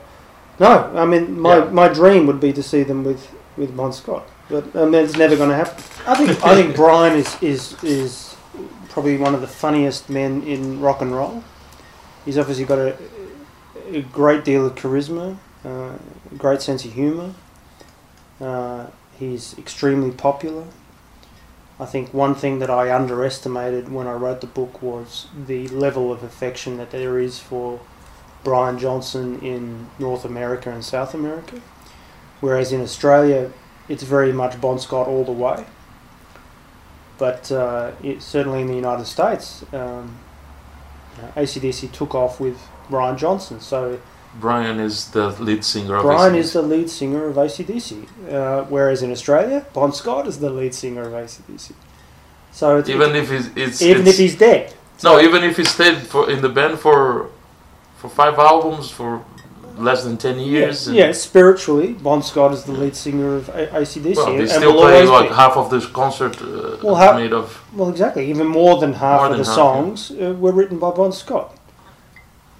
no. I mean, my, Yeah. my dream would be to see them with with Bon Scott, but I mean, it's never going to happen. I think I think <laughs> Brian is is is probably one of the funniest men in rock and roll. He's obviously got a, a great deal of charisma, uh, great sense of humour. Uh, he's extremely popular. I think one thing that I underestimated when I wrote the book was the level of affection that there is for Brian Johnson in North America and South America. Whereas in Australia, it's very much Bon Scott all the way. But uh, it, certainly in the United States, um, ACDC took off with Brian Johnson. So Brian is the lead singer of Brian AC/DC. is the lead singer of ACDC, uh, whereas in Australia, Bon Scott is the lead singer of ACDC. So it's, even if he's it's, even it's- if he's dead. no, even if he stayed for in the band for for five albums for less than ten years. Yeah, yeah, spiritually, Bon Scott is the lead singer of A- ACDC. Well, and they still playing like be. half of this concert uh, Well, how- made of. Well, exactly. Even more than half More of than the half, songs uh, were written by Bon Scott.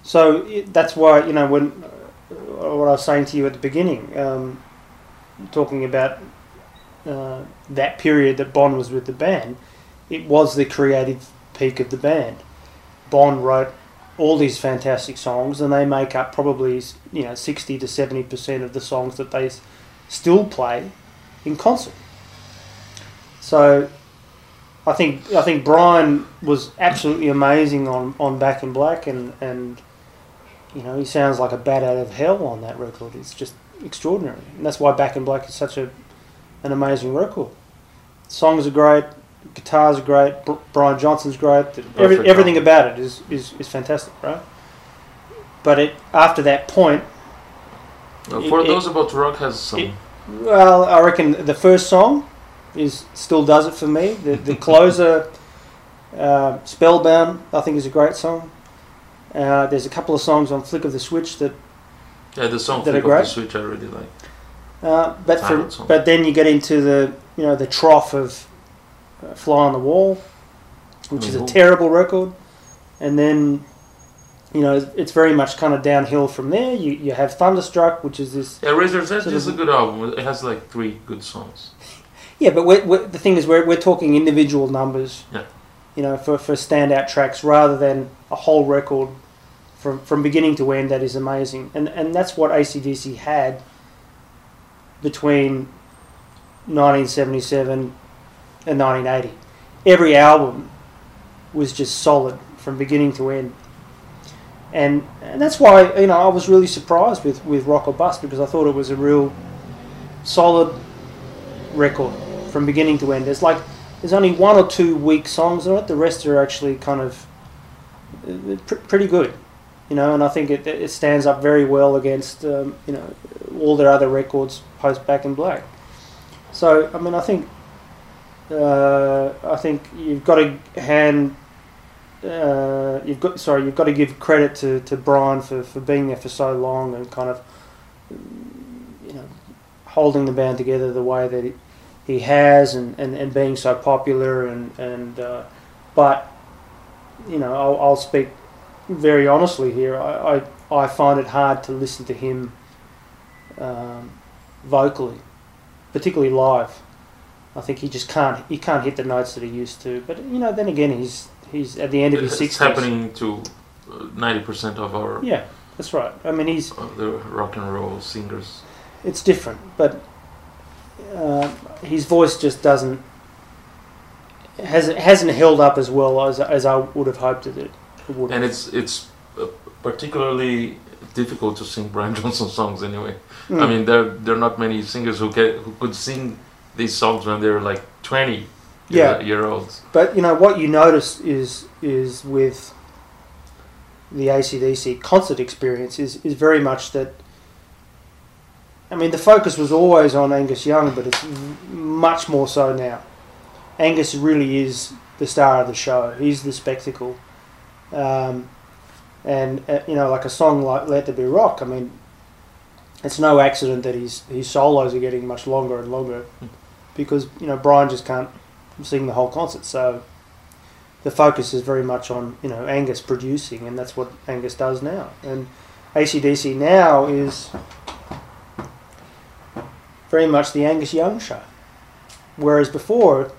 So that's why you know when uh, what I was saying to you at the beginning, um, talking about uh, that period that Bond was with the band, it was the creative peak of the band. Bond wrote all these fantastic songs, and they make up probably you know sixty to seventy percent of the songs that they still play in concert. So I think I think Brian was absolutely amazing on, on Back in Black and, and you know he sounds like a bat out of hell on that record. It's just extraordinary, and that's why Back in Black is such a an amazing record. Songs are great, guitars are great, Br- Brian Johnson's great. Every, everything album. about it is, is, is fantastic, right? But it after that point, It- for it- those about rock has some. it- well, I reckon the first song is still does it for me. The the <laughs> closer, uh, Spellbound, I think is a great song. Uh, there's a couple of songs on Flick of the Switch that, yeah, the song that are Flick of the. Switch I really like. uh, but for, song. but then you get into the you know the trough of uh, Fly on the Wall, which is a terrible record, and then. You know, it's very much kind of downhill from there. You you have Thunderstruck, which is this Yeah, Razor's Edge is a good album. It has like three good songs. <laughs> Yeah, but we're, we're, the thing is, we're, we're talking individual numbers. Yeah. you know, for, for standout tracks rather than a whole record from, from beginning to end that is amazing. And, and that's what ACDC had between 1977 and 1980. Every album was just solid from beginning to end. And, and that's why you know I was really surprised with, with Rock or Bust because I thought it was a real solid record from beginning to end. There's like there's only one or two weak songs on it. The rest are actually kind of uh, pr- pretty good, you know. And I think it, it stands up very well against um, you know all their other records post Back in Black. So I mean I think uh, I think you've got to hand uh, you've got sorry you've got to give credit to, to Brian for, for being there for so long and kind of you know holding the band together the way that he, he has and, and, and being so popular and and uh, but you know I'll, I'll speak very honestly here I, I, I find it hard to listen to him um, vocally particularly live I think he just can't he can't hit the notes that he used to but you know then again he's he's at the end of his It's sixties happening to uh, ninety percent of our yeah that's right I mean he's the rock and roll singers. it's different, but uh, his voice just doesn't hasn't hasn't held up as well as as I would have hoped it would. And it's it's uh, particularly difficult to sing Brian <laughs> Johnson songs anyway. I Mm. mean, there there are not many singers who get who could sing these songs when they're like twenty Yeah. year, year olds. But you know what you notice is is with the ACDC concert experience is, is very much that. I mean, the focus was always on Angus Young, but it's much more so now. Angus really is the star of the show. He's the spectacle, um, and uh, you know, like a song like "Let There Be Rock." I mean, it's no accident that his his solos are getting much longer and longer, because you know Brian just can't sing the whole concert. So the focus is very much on you know Angus producing, and that's what Angus does now. And ACDC now is very much the Angus Young show, whereas before,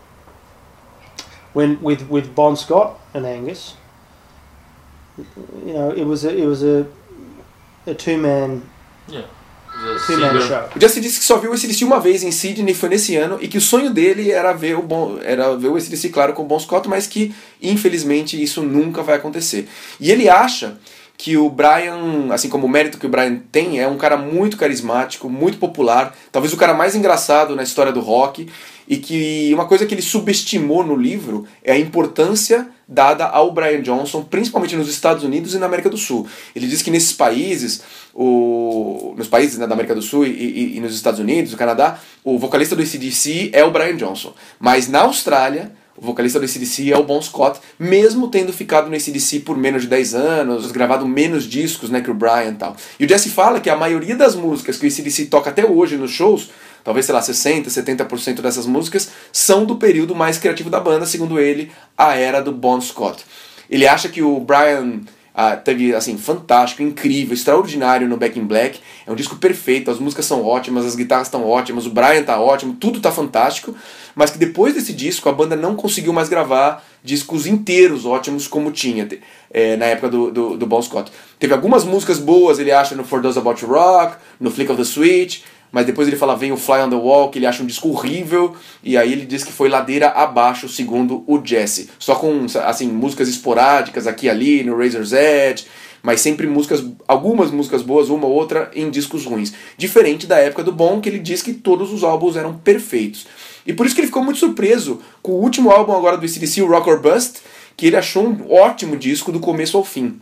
when with with Bon Scott and Angus, you know it was a, it was a a two man show. O Justin disse que só viu o ACDC uma vez em Sydney, foi nesse ano, e que o sonho dele era ver o bom, era ver o ACDC, claro, com o Bon Scott, mas que, infelizmente, isso nunca vai acontecer. E ele acha que o Brian, assim como o mérito que o Brian tem, é um cara muito carismático, muito popular, talvez o cara mais engraçado na história do rock, e que uma coisa que ele subestimou no livro é a importância dada ao Brian Johnson, principalmente nos Estados Unidos e na América do Sul. Ele diz que nesses países, o, nos países né, da América do Sul e, e- e nos Estados Unidos, no Canadá, o vocalista do ACDC é o Brian Johnson. Mas na Austrália, o vocalista do ACDC é o Bon Scott, mesmo tendo ficado no ACDC por menos de 10 anos, gravado menos discos né, que o Brian e tal. E o Jesse fala que a maioria das músicas que o ACDC toca até hoje nos shows, talvez, sei lá, 60%, 70% dessas músicas, são do período mais criativo da banda, segundo ele, a era do Bon Scott. Ele acha que o Brian ah, teve, assim, fantástico, incrível, extraordinário no Back in Black. É um disco perfeito, as músicas são ótimas, as guitarras estão ótimas, o Brian tá ótimo, tudo tá fantástico. Mas que depois desse disco a banda não conseguiu mais gravar discos inteiros ótimos como tinha eh, na época do, do, do Bon Scott. Teve algumas músicas boas, ele acha, no For Those About to Rock, no Flick of the Switch, mas depois ele fala, vem o Fly on the Wall, que ele acha um disco horrível, e aí ele diz que foi ladeira abaixo, segundo o Jesse. Só com, assim, músicas esporádicas aqui e ali, no Razor's Edge, mas sempre músicas, algumas músicas boas, uma ou outra em discos ruins. Diferente da época do Bon, que ele diz que todos os álbuns eram perfeitos. E por isso que ele ficou muito surpreso com o último álbum agora do ACDC, o Rock or Bust, que ele achou um ótimo disco do começo ao fim.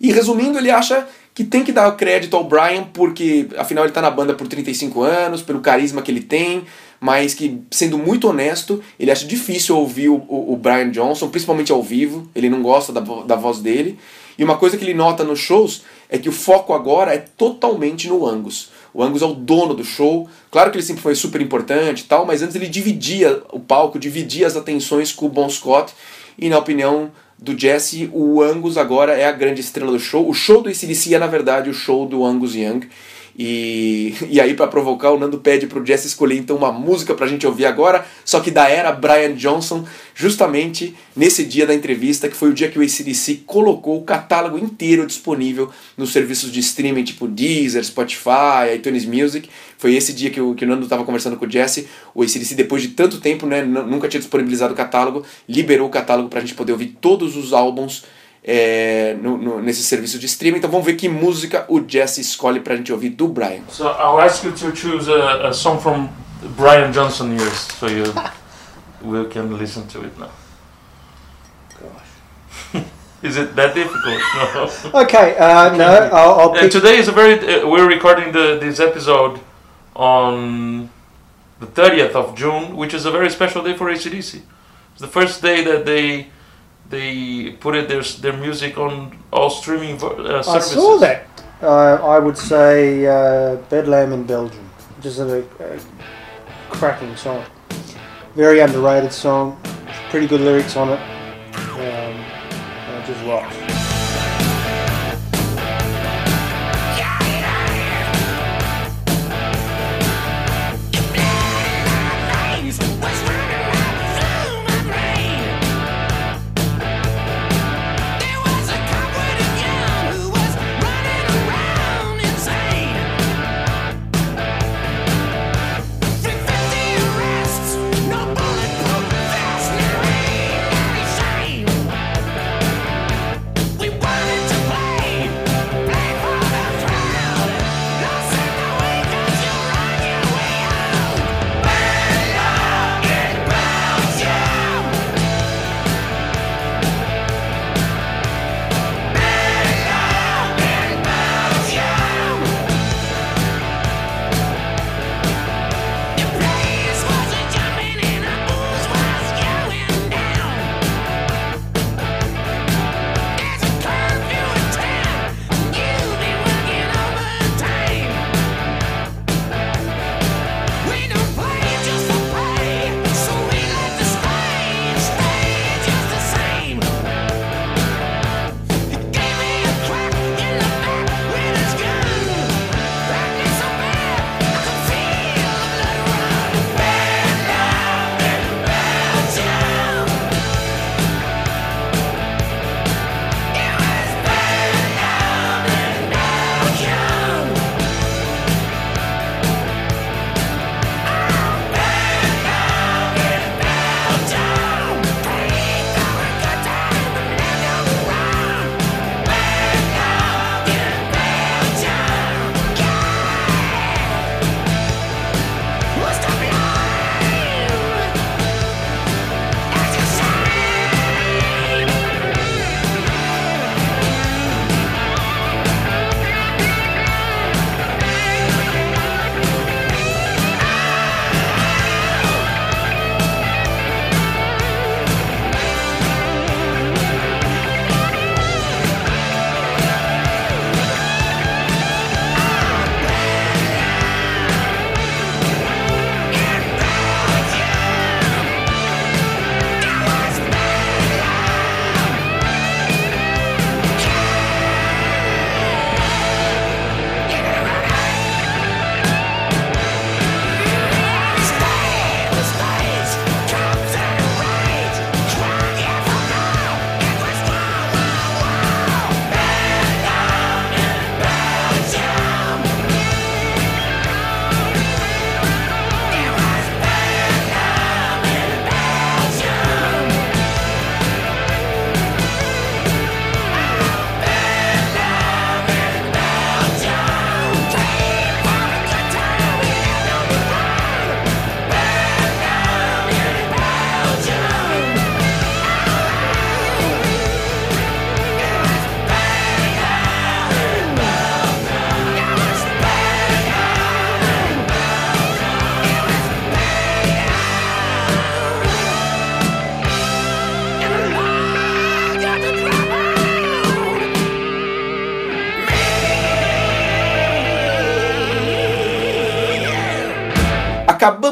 E resumindo, ele acha que tem que dar crédito ao Brian porque afinal ele tá na banda por 35 anos, pelo carisma que ele tem, mas que, sendo muito honesto, ele acha difícil ouvir o, o, o Brian Johnson, principalmente ao vivo, ele não gosta da, da voz dele. E uma coisa que ele nota nos shows é que o foco agora é totalmente no Angus. O Angus é o dono do show. Claro que ele sempre foi super importante e tal, mas antes ele dividia o palco, dividia as atenções com o Bon Scott. E na opinião do Jesse, o Angus agora é a grande estrela do show. O show do ACDC é, na verdade, o show do Angus Young. E, <laughs> e aí, para provocar, o Nando pede pro Jesse escolher então uma música pra gente ouvir agora, só que da era Brian Johnson, justamente nesse dia da entrevista, que foi o dia que o ACDC colocou o catálogo inteiro disponível nos serviços de streaming tipo Deezer, Spotify, iTunes Music. Foi esse dia que o, que o Nando estava conversando com o Jesse. O ACDC, depois de tanto tempo, né, nunca tinha disponibilizado o catálogo, liberou o catálogo pra gente poder ouvir todos os álbuns é, no, no, nesse serviço de streaming. Então vamos ver que música o Jesse escolhe pra gente ouvir do Brian. So I'll ask you to choose a, a song from Brian Johnson years, so you <laughs> we can listen to it now. Gosh. <laughs> Is it that difficult? <laughs> No. Okay, uh, no, I'll, I'll pick. today is a very. Uh, we're recording the this episode on the 30th of June, which is a very special day for ACDC. It's the first day that they they put it their their music on all streaming vo- uh, I services. saw that. Uh, I would say uh, Bedlam in Belgium, which is a, a cracking song. Very underrated song. Pretty good lyrics on it. Um, just rocks.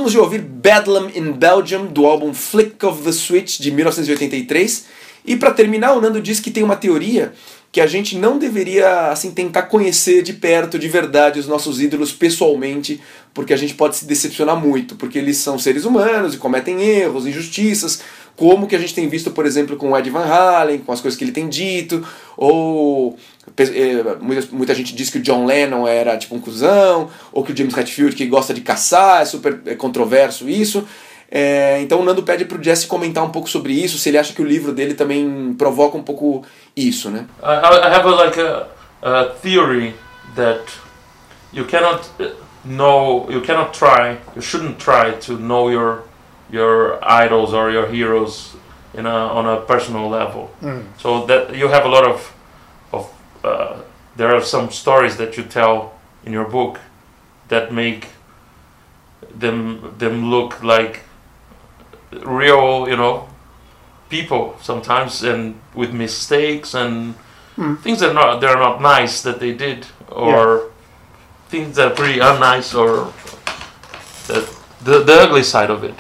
Acabamos de ouvir Bedlam in Belgium, do álbum Flick of the Switch, de 1983. E para terminar, o Nando diz que tem uma teoria que a gente não deveria assim tentar conhecer de perto, de verdade, os nossos ídolos pessoalmente, porque a gente pode se decepcionar muito, porque eles são seres humanos e cometem erros, injustiças, como que a gente tem visto, por exemplo, com o Ed Van Halen, com as coisas que ele tem dito, ou muita, muita gente diz que o John Lennon era tipo um cuzão, ou que o James Hetfield que gosta de caçar, é super é controverso isso. É, então o Nando pede pro Jesse comentar um pouco sobre isso, se ele acha que o livro dele também provoca um pouco isso, né? I, I have a, like a, a theory that you cannot uh, know, you cannot try, you shouldn't try to know your your idols or your heroes in a on a personal level. So that you have a lot of uh, there are some stories that you tell in your book that make them them look like real, you know, people sometimes and with mistakes and things that are not they're not nice that they did or things that are pretty unnice or the, the the ugly side of it.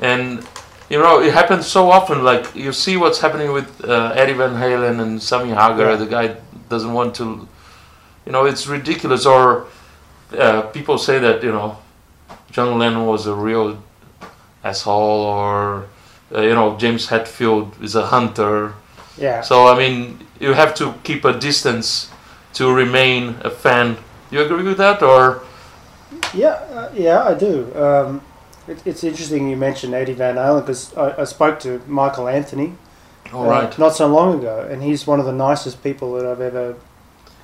And you know it happens so often like you see what's happening with uh, Eddie Van Halen and Sammy Hagar Yeah. the guy doesn't want to you know it's ridiculous or uh, people say that you know John Lennon was a real asshole or uh, you know James Hetfield is a hunter Yeah. so I mean you have to keep a distance to remain a fan you agree with that or Yeah, uh, yeah, I do. Um, it, it's interesting you mentioned Eddie Van Halen because I, I spoke to Michael Anthony all uh, not so long ago, and he's one of the nicest people that I've ever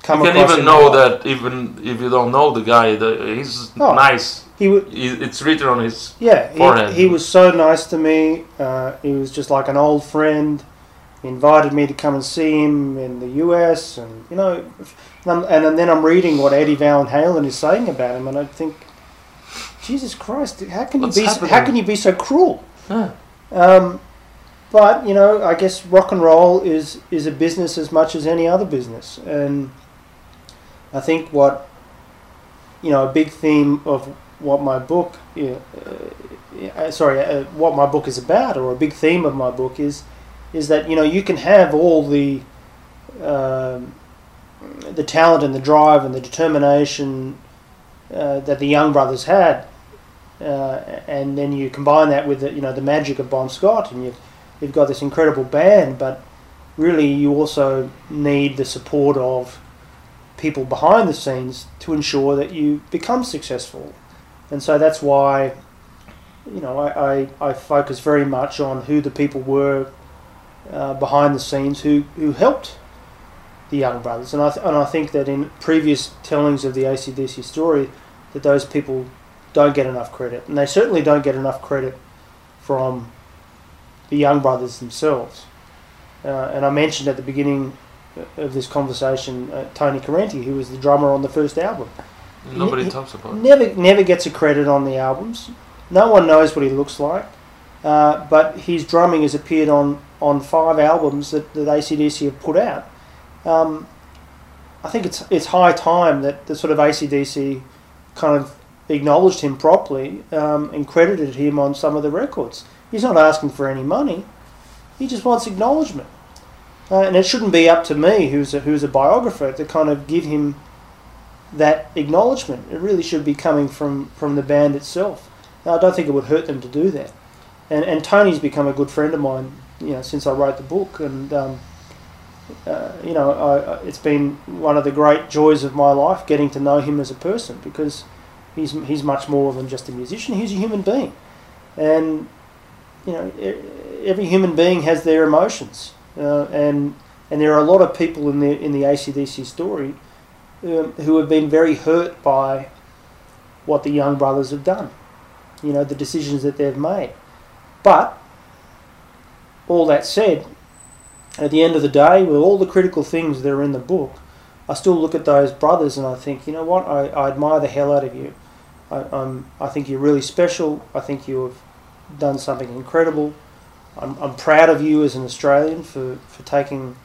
come across. you can even know life. that even if you don't know the guy the, he's Oh. nice he would. It's written on his Yeah, Forehead. he, he was so nice to me. Uh, he was just like an old friend. He invited me to come and see him in the US, and you know, and, and then I'm reading what Eddie Van Halen is saying about him, and I think, Jesus Christ, how can What's you be? so- happening? How can you be so cruel? Yeah. Um, but you know, I guess rock and roll is is a business as much as any other business, and I think what you know a big theme of what my book, uh, uh, sorry, uh, what my book is about, or a big theme of my book is is that you know you can have all the um, the talent and the drive and the determination uh, that the young brothers had, uh, and then you combine that with the, you know the magic of Bon Scott, and you've you've got this incredible band, but really you also need the support of people behind the scenes to ensure that you become successful, and so that's why you know I, I, I focus very much on who the people were uh, behind the scenes who, who helped the young brothers, and I th- and I think that in previous tellings of the ACDC story, that those people don't get enough credit, and they certainly don't get enough credit from the young brothers themselves. Uh, and I mentioned at the beginning of this conversation uh, Tony Carenti, who was the drummer on the first album. nobody He- talks about. Never, never gets a credit on the albums. No one knows what he looks like. Uh, but his drumming has appeared on, on five albums that, that ACDC have put out. Um, I think it's it's high time that the sort of ACDC kind of acknowledged him properly um, and credited him on some of the records. He's not asking for any money. He just wants acknowledgement. Uh, and it shouldn't be up to me, who's a, who's a biographer, to kind of give him that acknowledgement. It really should be coming from, from the band itself. Now, I don't think it would hurt them to do that. And and Tony's become a good friend of mine, you know, since I wrote the book. And um, uh, you know, I, it's been one of the great joys of my life getting to know him as a person because he's he's much more than just a musician. He's a human being, and you know, every human being has their emotions, uh, and and there are a lot of people in the in the ACDC story um, who have been very hurt by what the Young Brothers have done. You know, the decisions that they've made. But all that said, at the end of the day, with all the critical things that are in the book, I still look at those brothers and I think, you know what, I, I admire the hell out of you. I, I'm, I think you're really special. I think you have done something incredible. I'm, I'm proud of you as an Australian for, for taking,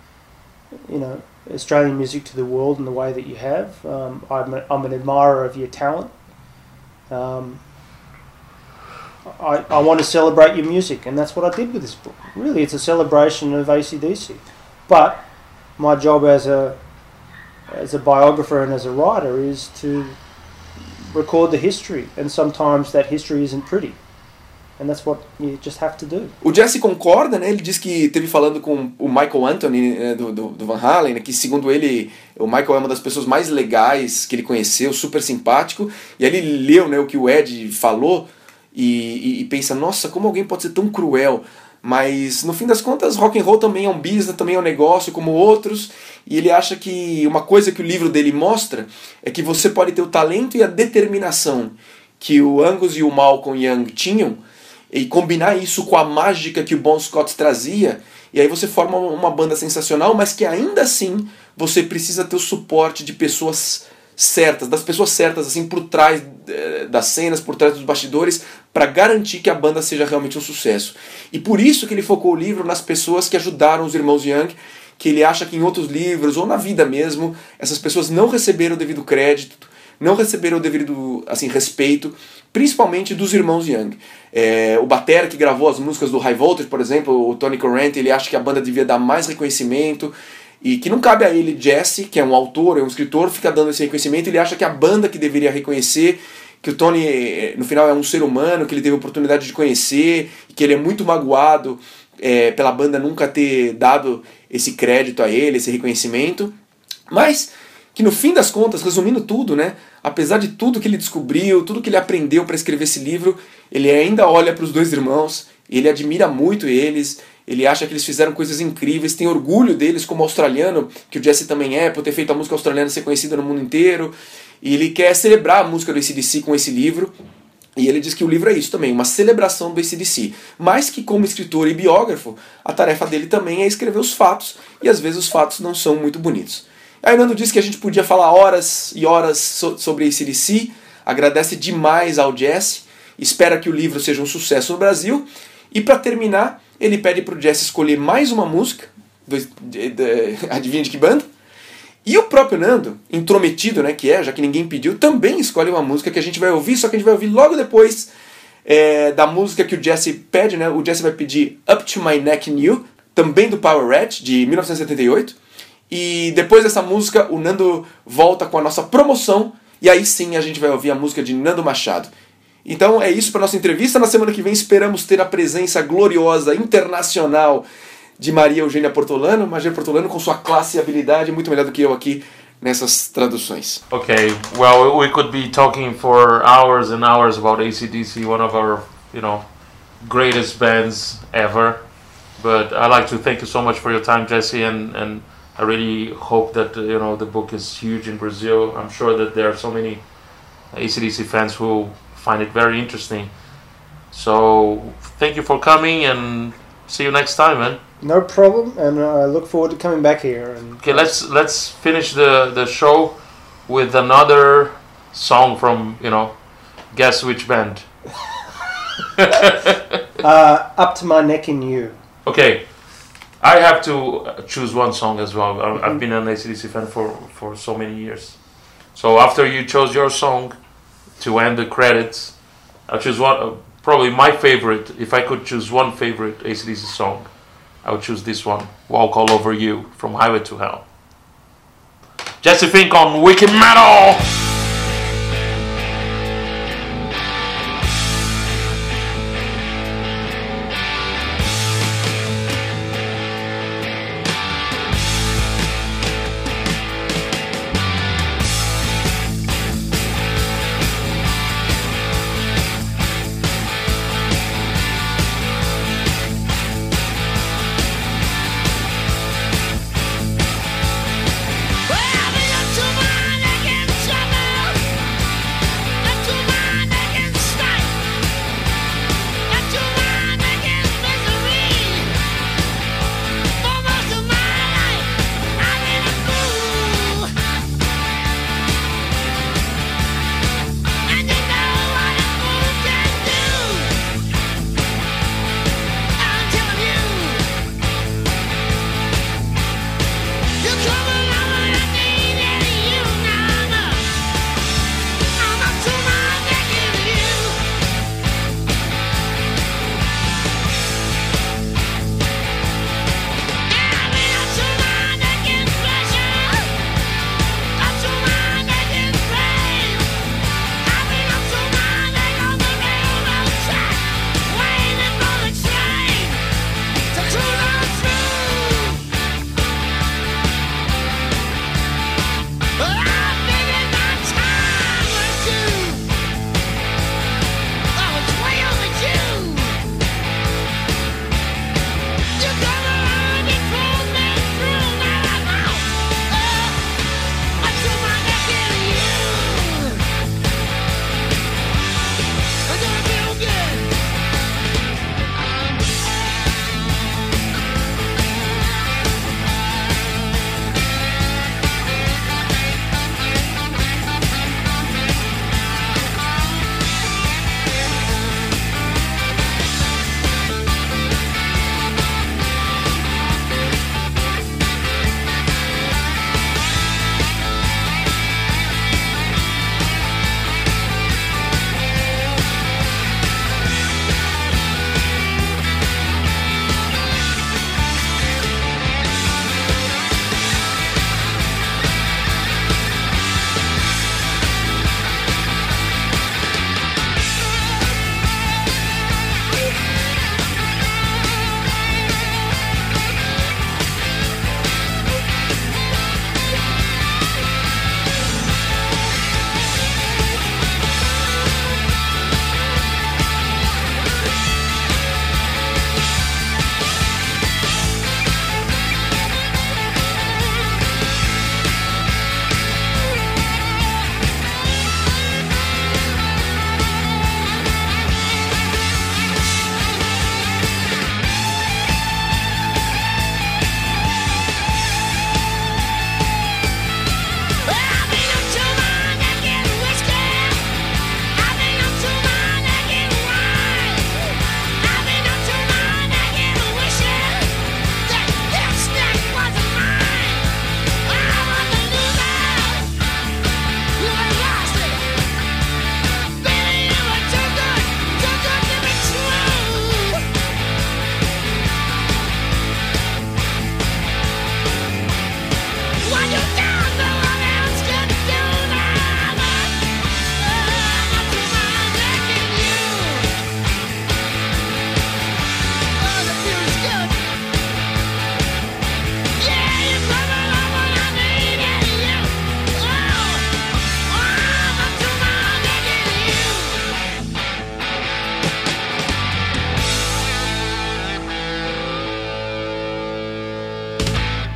you know, Australian music to the world in the way that you have. Um, I'm, a, I'm an admirer of your talent. Um, I, I want to celebrate your music, and that's what I did with this book. Really, it's a celebration of ACDC. But my job as a as a biographer and as a writer is to record the history, and sometimes that history isn't pretty, O Jesse concorda, né? Ele diz que teve falando com o Michael Anthony né, do, do, do Van Halen, né, que segundo ele, o Michael é uma das pessoas mais legais que ele conheceu, super simpático, e aí ele leu né, o que o Ed falou e, e, e pensa, nossa, como alguém pode ser tão cruel? Mas no fim das contas, rock and roll também é um business, também é um negócio como outros, e ele acha que uma coisa que o livro dele mostra é que você pode ter o talento e a determinação que o Angus e o Malcolm Young tinham e combinar isso com a mágica que o Bon Scott trazia, e aí você forma uma banda sensacional, mas que ainda assim você precisa ter o suporte de pessoas certas, das pessoas certas assim por trás eh, das cenas, por trás dos bastidores, para garantir que a banda seja realmente um sucesso. E por isso que ele focou o livro nas pessoas que ajudaram os irmãos Young, que ele acha que em outros livros ou na vida mesmo, essas pessoas não receberam o devido crédito, não receberam o devido assim respeito, principalmente dos irmãos Young. É, o Batera que gravou as músicas do High Voltage, por exemplo, o Tony Corrente, ele acha que a banda devia dar mais reconhecimento e que não cabe a ele, Jesse, que é um autor, é um escritor, fica dando esse reconhecimento, ele acha que a banda que deveria reconhecer, que o Tony, eh, no final, é um ser humano, que ele teve a oportunidade de conhecer, que ele é muito magoado é, pela banda nunca ter dado esse crédito a ele, esse reconhecimento, mas que no fim das contas, resumindo tudo, né, apesar de tudo que ele descobriu, tudo que ele aprendeu para escrever esse livro, ele ainda olha para os dois irmãos, ele admira muito eles, ele acha que eles fizeram coisas incríveis, tem orgulho deles como australiano, que o Jesse também é, por ter feito a música australiana ser conhecida no mundo inteiro. E ele quer celebrar a música do ACDC com esse livro. E ele diz que o livro é isso também, uma celebração do ACDC. Mas que, como escritor e biógrafo, a tarefa dele também é escrever os fatos, e às vezes os fatos não são muito bonitos. Aí Nando disse que a gente podia falar horas e horas so sobre ACDC, agradece demais ao Jesse, espera que o livro seja um sucesso no Brasil, e para terminar, ele pede pro Jesse escolher mais uma música, do, de, de, <laughs> adivinha de que banda? E o próprio Nando, intrometido, né, que é, já que ninguém pediu, também escolhe uma música que a gente vai ouvir, só que a gente vai ouvir logo depois é, da música que o Jesse pede, né? O Jesse vai pedir Up to My Neck You, também do Power Rat, de 1978. E depois dessa música, o Nando volta com a nossa promoção, e aí sim a gente vai ouvir a música de Nando Machado. Então é isso para nossa entrevista. Na semana que vem esperamos ter a presença gloriosa internacional de Maria Eugênia Portolano, Maria Portolano com sua classe e habilidade muito melhor do que eu aqui nessas traduções. Okay, well, we could be talking for hours and hours about ACDC, one of our, you know, greatest bands ever. But I'd like to thank you so much for your time, Jesse, and, and I really hope that, you know, the book is huge in Brazil. I'm sure that there are so many ACDC fans who find it very interesting. So thank you for coming and see you next time, man. No problem, and I look forward to coming back here. And Okay, let's let's finish the the show with another song from you know, guess which band? <laughs> uh, up to my neck in you. Okay, I have to uh, choose one song as well. I- I've been an ACDC fan for for so many years. So after you chose your song to end the credits, I'll choose one. Uh, probably my favorite. If I could choose one favorite ACDC song, I would choose this one, "Walk All Over You" from Highway to Hell. Jesse Fink on Wicked Metal.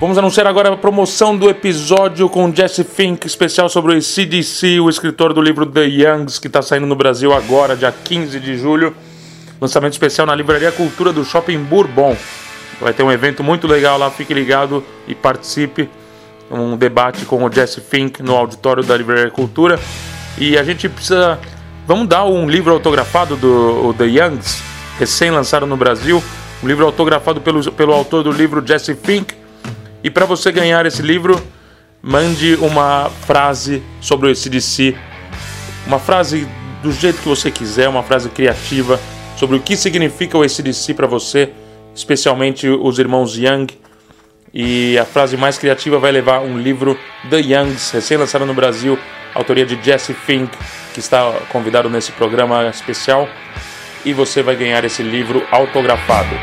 Vamos anunciar agora a promoção do episódio com Jesse Fink, especial sobre o CDC, o escritor do livro The Youngs, que está saindo no Brasil agora, dia 15 de julho. Lançamento especial na Livraria Cultura do Shopping Bourbon. Vai ter um evento muito legal lá, fique ligado e participe. Um debate com o Jesse Fink no auditório da Livraria Cultura. E a gente precisa. Vamos dar um livro autografado do The Youngs, recém-lançado no Brasil. Um livro autografado pelo, pelo autor do livro Jesse Fink. E para você ganhar esse livro, mande uma frase sobre o CDC. Uma frase do jeito que você quiser, uma frase criativa sobre o que significa o ACDC para você, especialmente os irmãos Young. E a frase mais criativa vai levar um livro The Youngs, recém-lançado no Brasil, autoria de Jesse Fink, que está convidado nesse programa especial. E você vai ganhar esse livro autografado.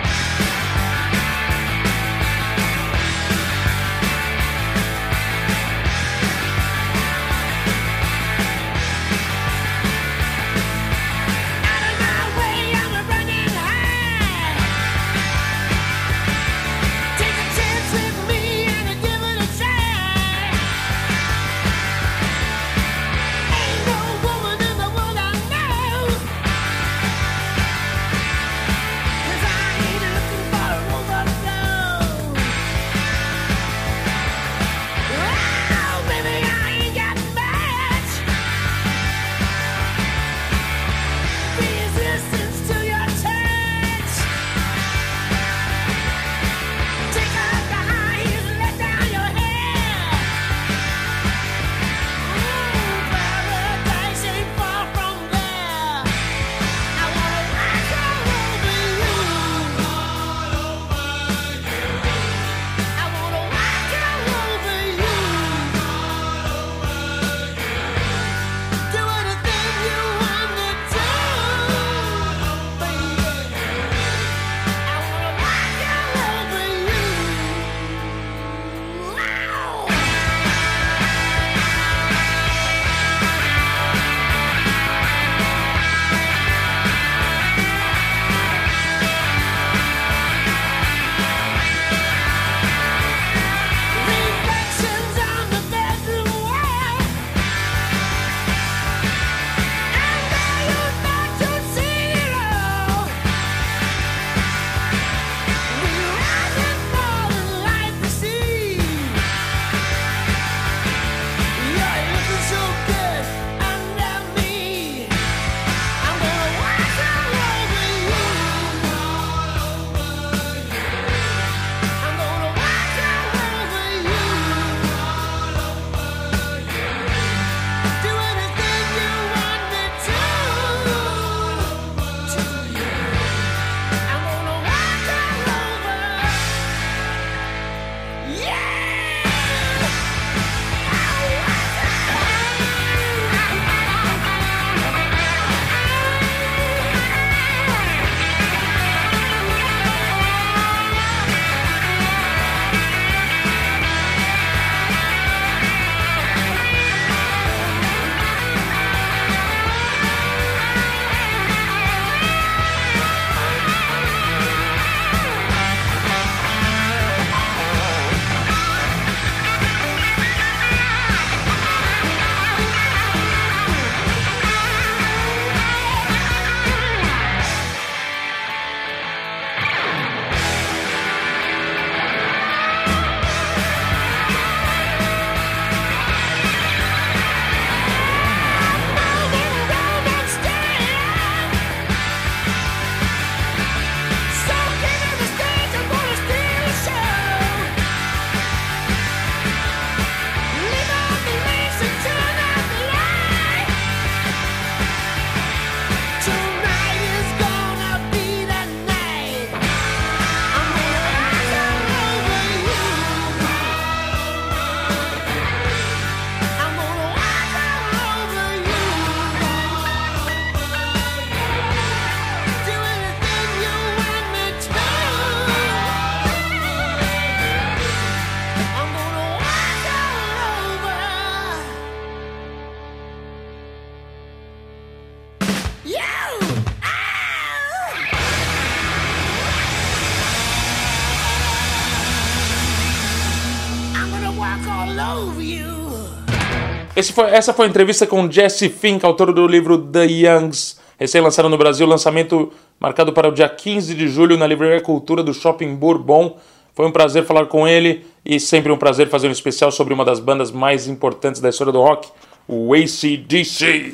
Foi- essa foi a entrevista com Jesse Fink, autor do livro The Youngs, recém-lançado no Brasil, lançamento marcado para o dia 15 de julho na Livraria Cultura do Shopping Bourbon. Foi um prazer falar com ele e sempre um prazer fazer um especial sobre uma das bandas mais importantes da história do rock, o ACDC.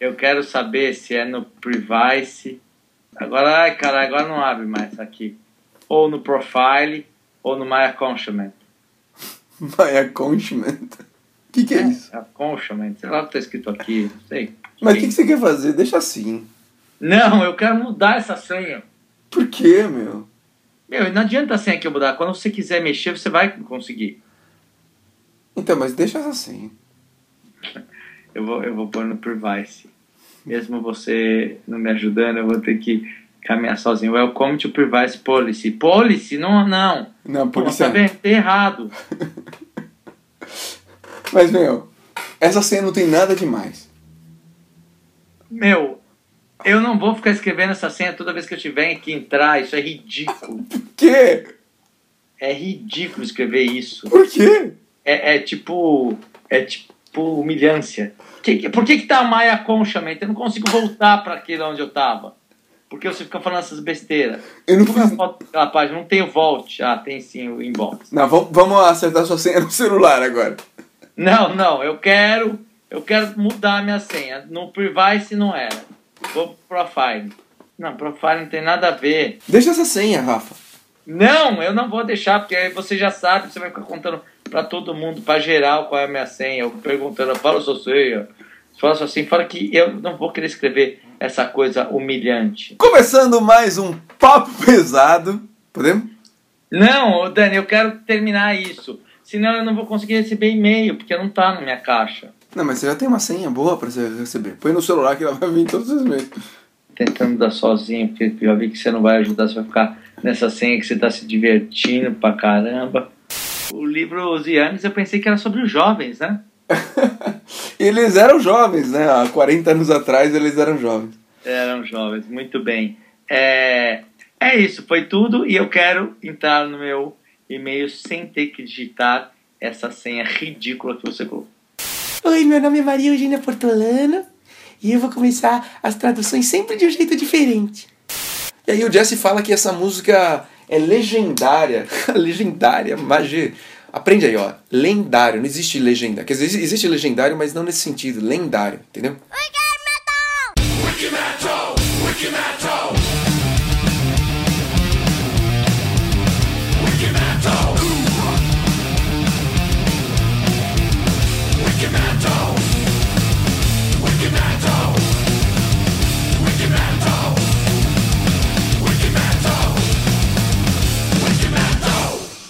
Eu quero saber se é no Privacy. Agora, ai, cara, agora não abre mais aqui. Ou no Profile, ou no My Accomplishment. My accomplishment. O que, que é isso? Accomplishment, sei lá o que tá escrito aqui, não sei. Mas o que, que você quer fazer? Deixa assim. Não, eu quero mudar essa senha. Por quê, meu? Meu, não adianta a senha que eu mudar. Quando você quiser mexer, você vai conseguir. Então, mas deixa assim. Eu vou, eu vou pôr no Privacy. Mesmo você não me ajudando, eu vou ter que caminhar sozinho. Welcome to Privacy Policy. Policy? Não, não. Não, Pô, polícia. tá tá errado. <laughs> Mas, meu, essa senha não tem nada demais. Meu, eu não vou ficar escrevendo essa senha toda vez que eu tiver que entrar. Isso é ridículo. <laughs> Por quê? É ridículo escrever isso. Por quê? É, é tipo. É tipo humilhância. Que, que- por que, que tá My Accomplishment? Eu não consigo voltar para aquele onde eu tava. Porque você fica falando essas besteiras. Eu não fiz. volto pra aquela página? Não tem o. Ah, tem sim o inbox. Não, vamos acertar sua senha no celular agora. Não, não, eu quero. Eu quero mudar a minha senha. No Privacy não era. Vou pro Profile. Não, Profile não tem nada a ver. Deixa essa senha, Rafa. Não, eu não vou deixar, porque aí você já sabe, você vai ficar contando pra todo mundo, pra geral, qual é a minha senha. Eu perguntando, fala sua senha. Fala assim, fala que eu não vou querer escrever essa coisa humilhante. Começando mais um papo pesado. Podemos? Não, Dani, eu quero terminar isso. Senão eu não vou conseguir receber e-mail, porque não tá na minha caixa. Não, mas você já tem uma senha boa pra você receber. Põe no celular que ela vai vir todos os meses. Tentando dar sozinho, porque eu já vi que você não vai ajudar, você vai ficar nessa senha que você tá se divertindo pra caramba. O livro Os Youngs eu pensei que era sobre os jovens, né? <laughs> Eles eram jovens, né? Há 40 anos atrás eles eram jovens. Eram jovens, muito bem. É, é isso, foi tudo. E eu quero entrar no meu e-mail sem ter que digitar essa senha ridícula que você colocou. Oi, meu nome é Maria Eugênia Portolano e eu vou começar as traduções sempre de um jeito diferente. E aí o Jesse fala que essa música é legendária. <laughs> legendária, magia. Aprende aí, ó. Lendário, não existe legenda. Quer dizer, existe legendário, mas não nesse sentido. Lendário, entendeu?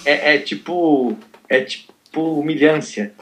É, é tipo. É tipo humilhância.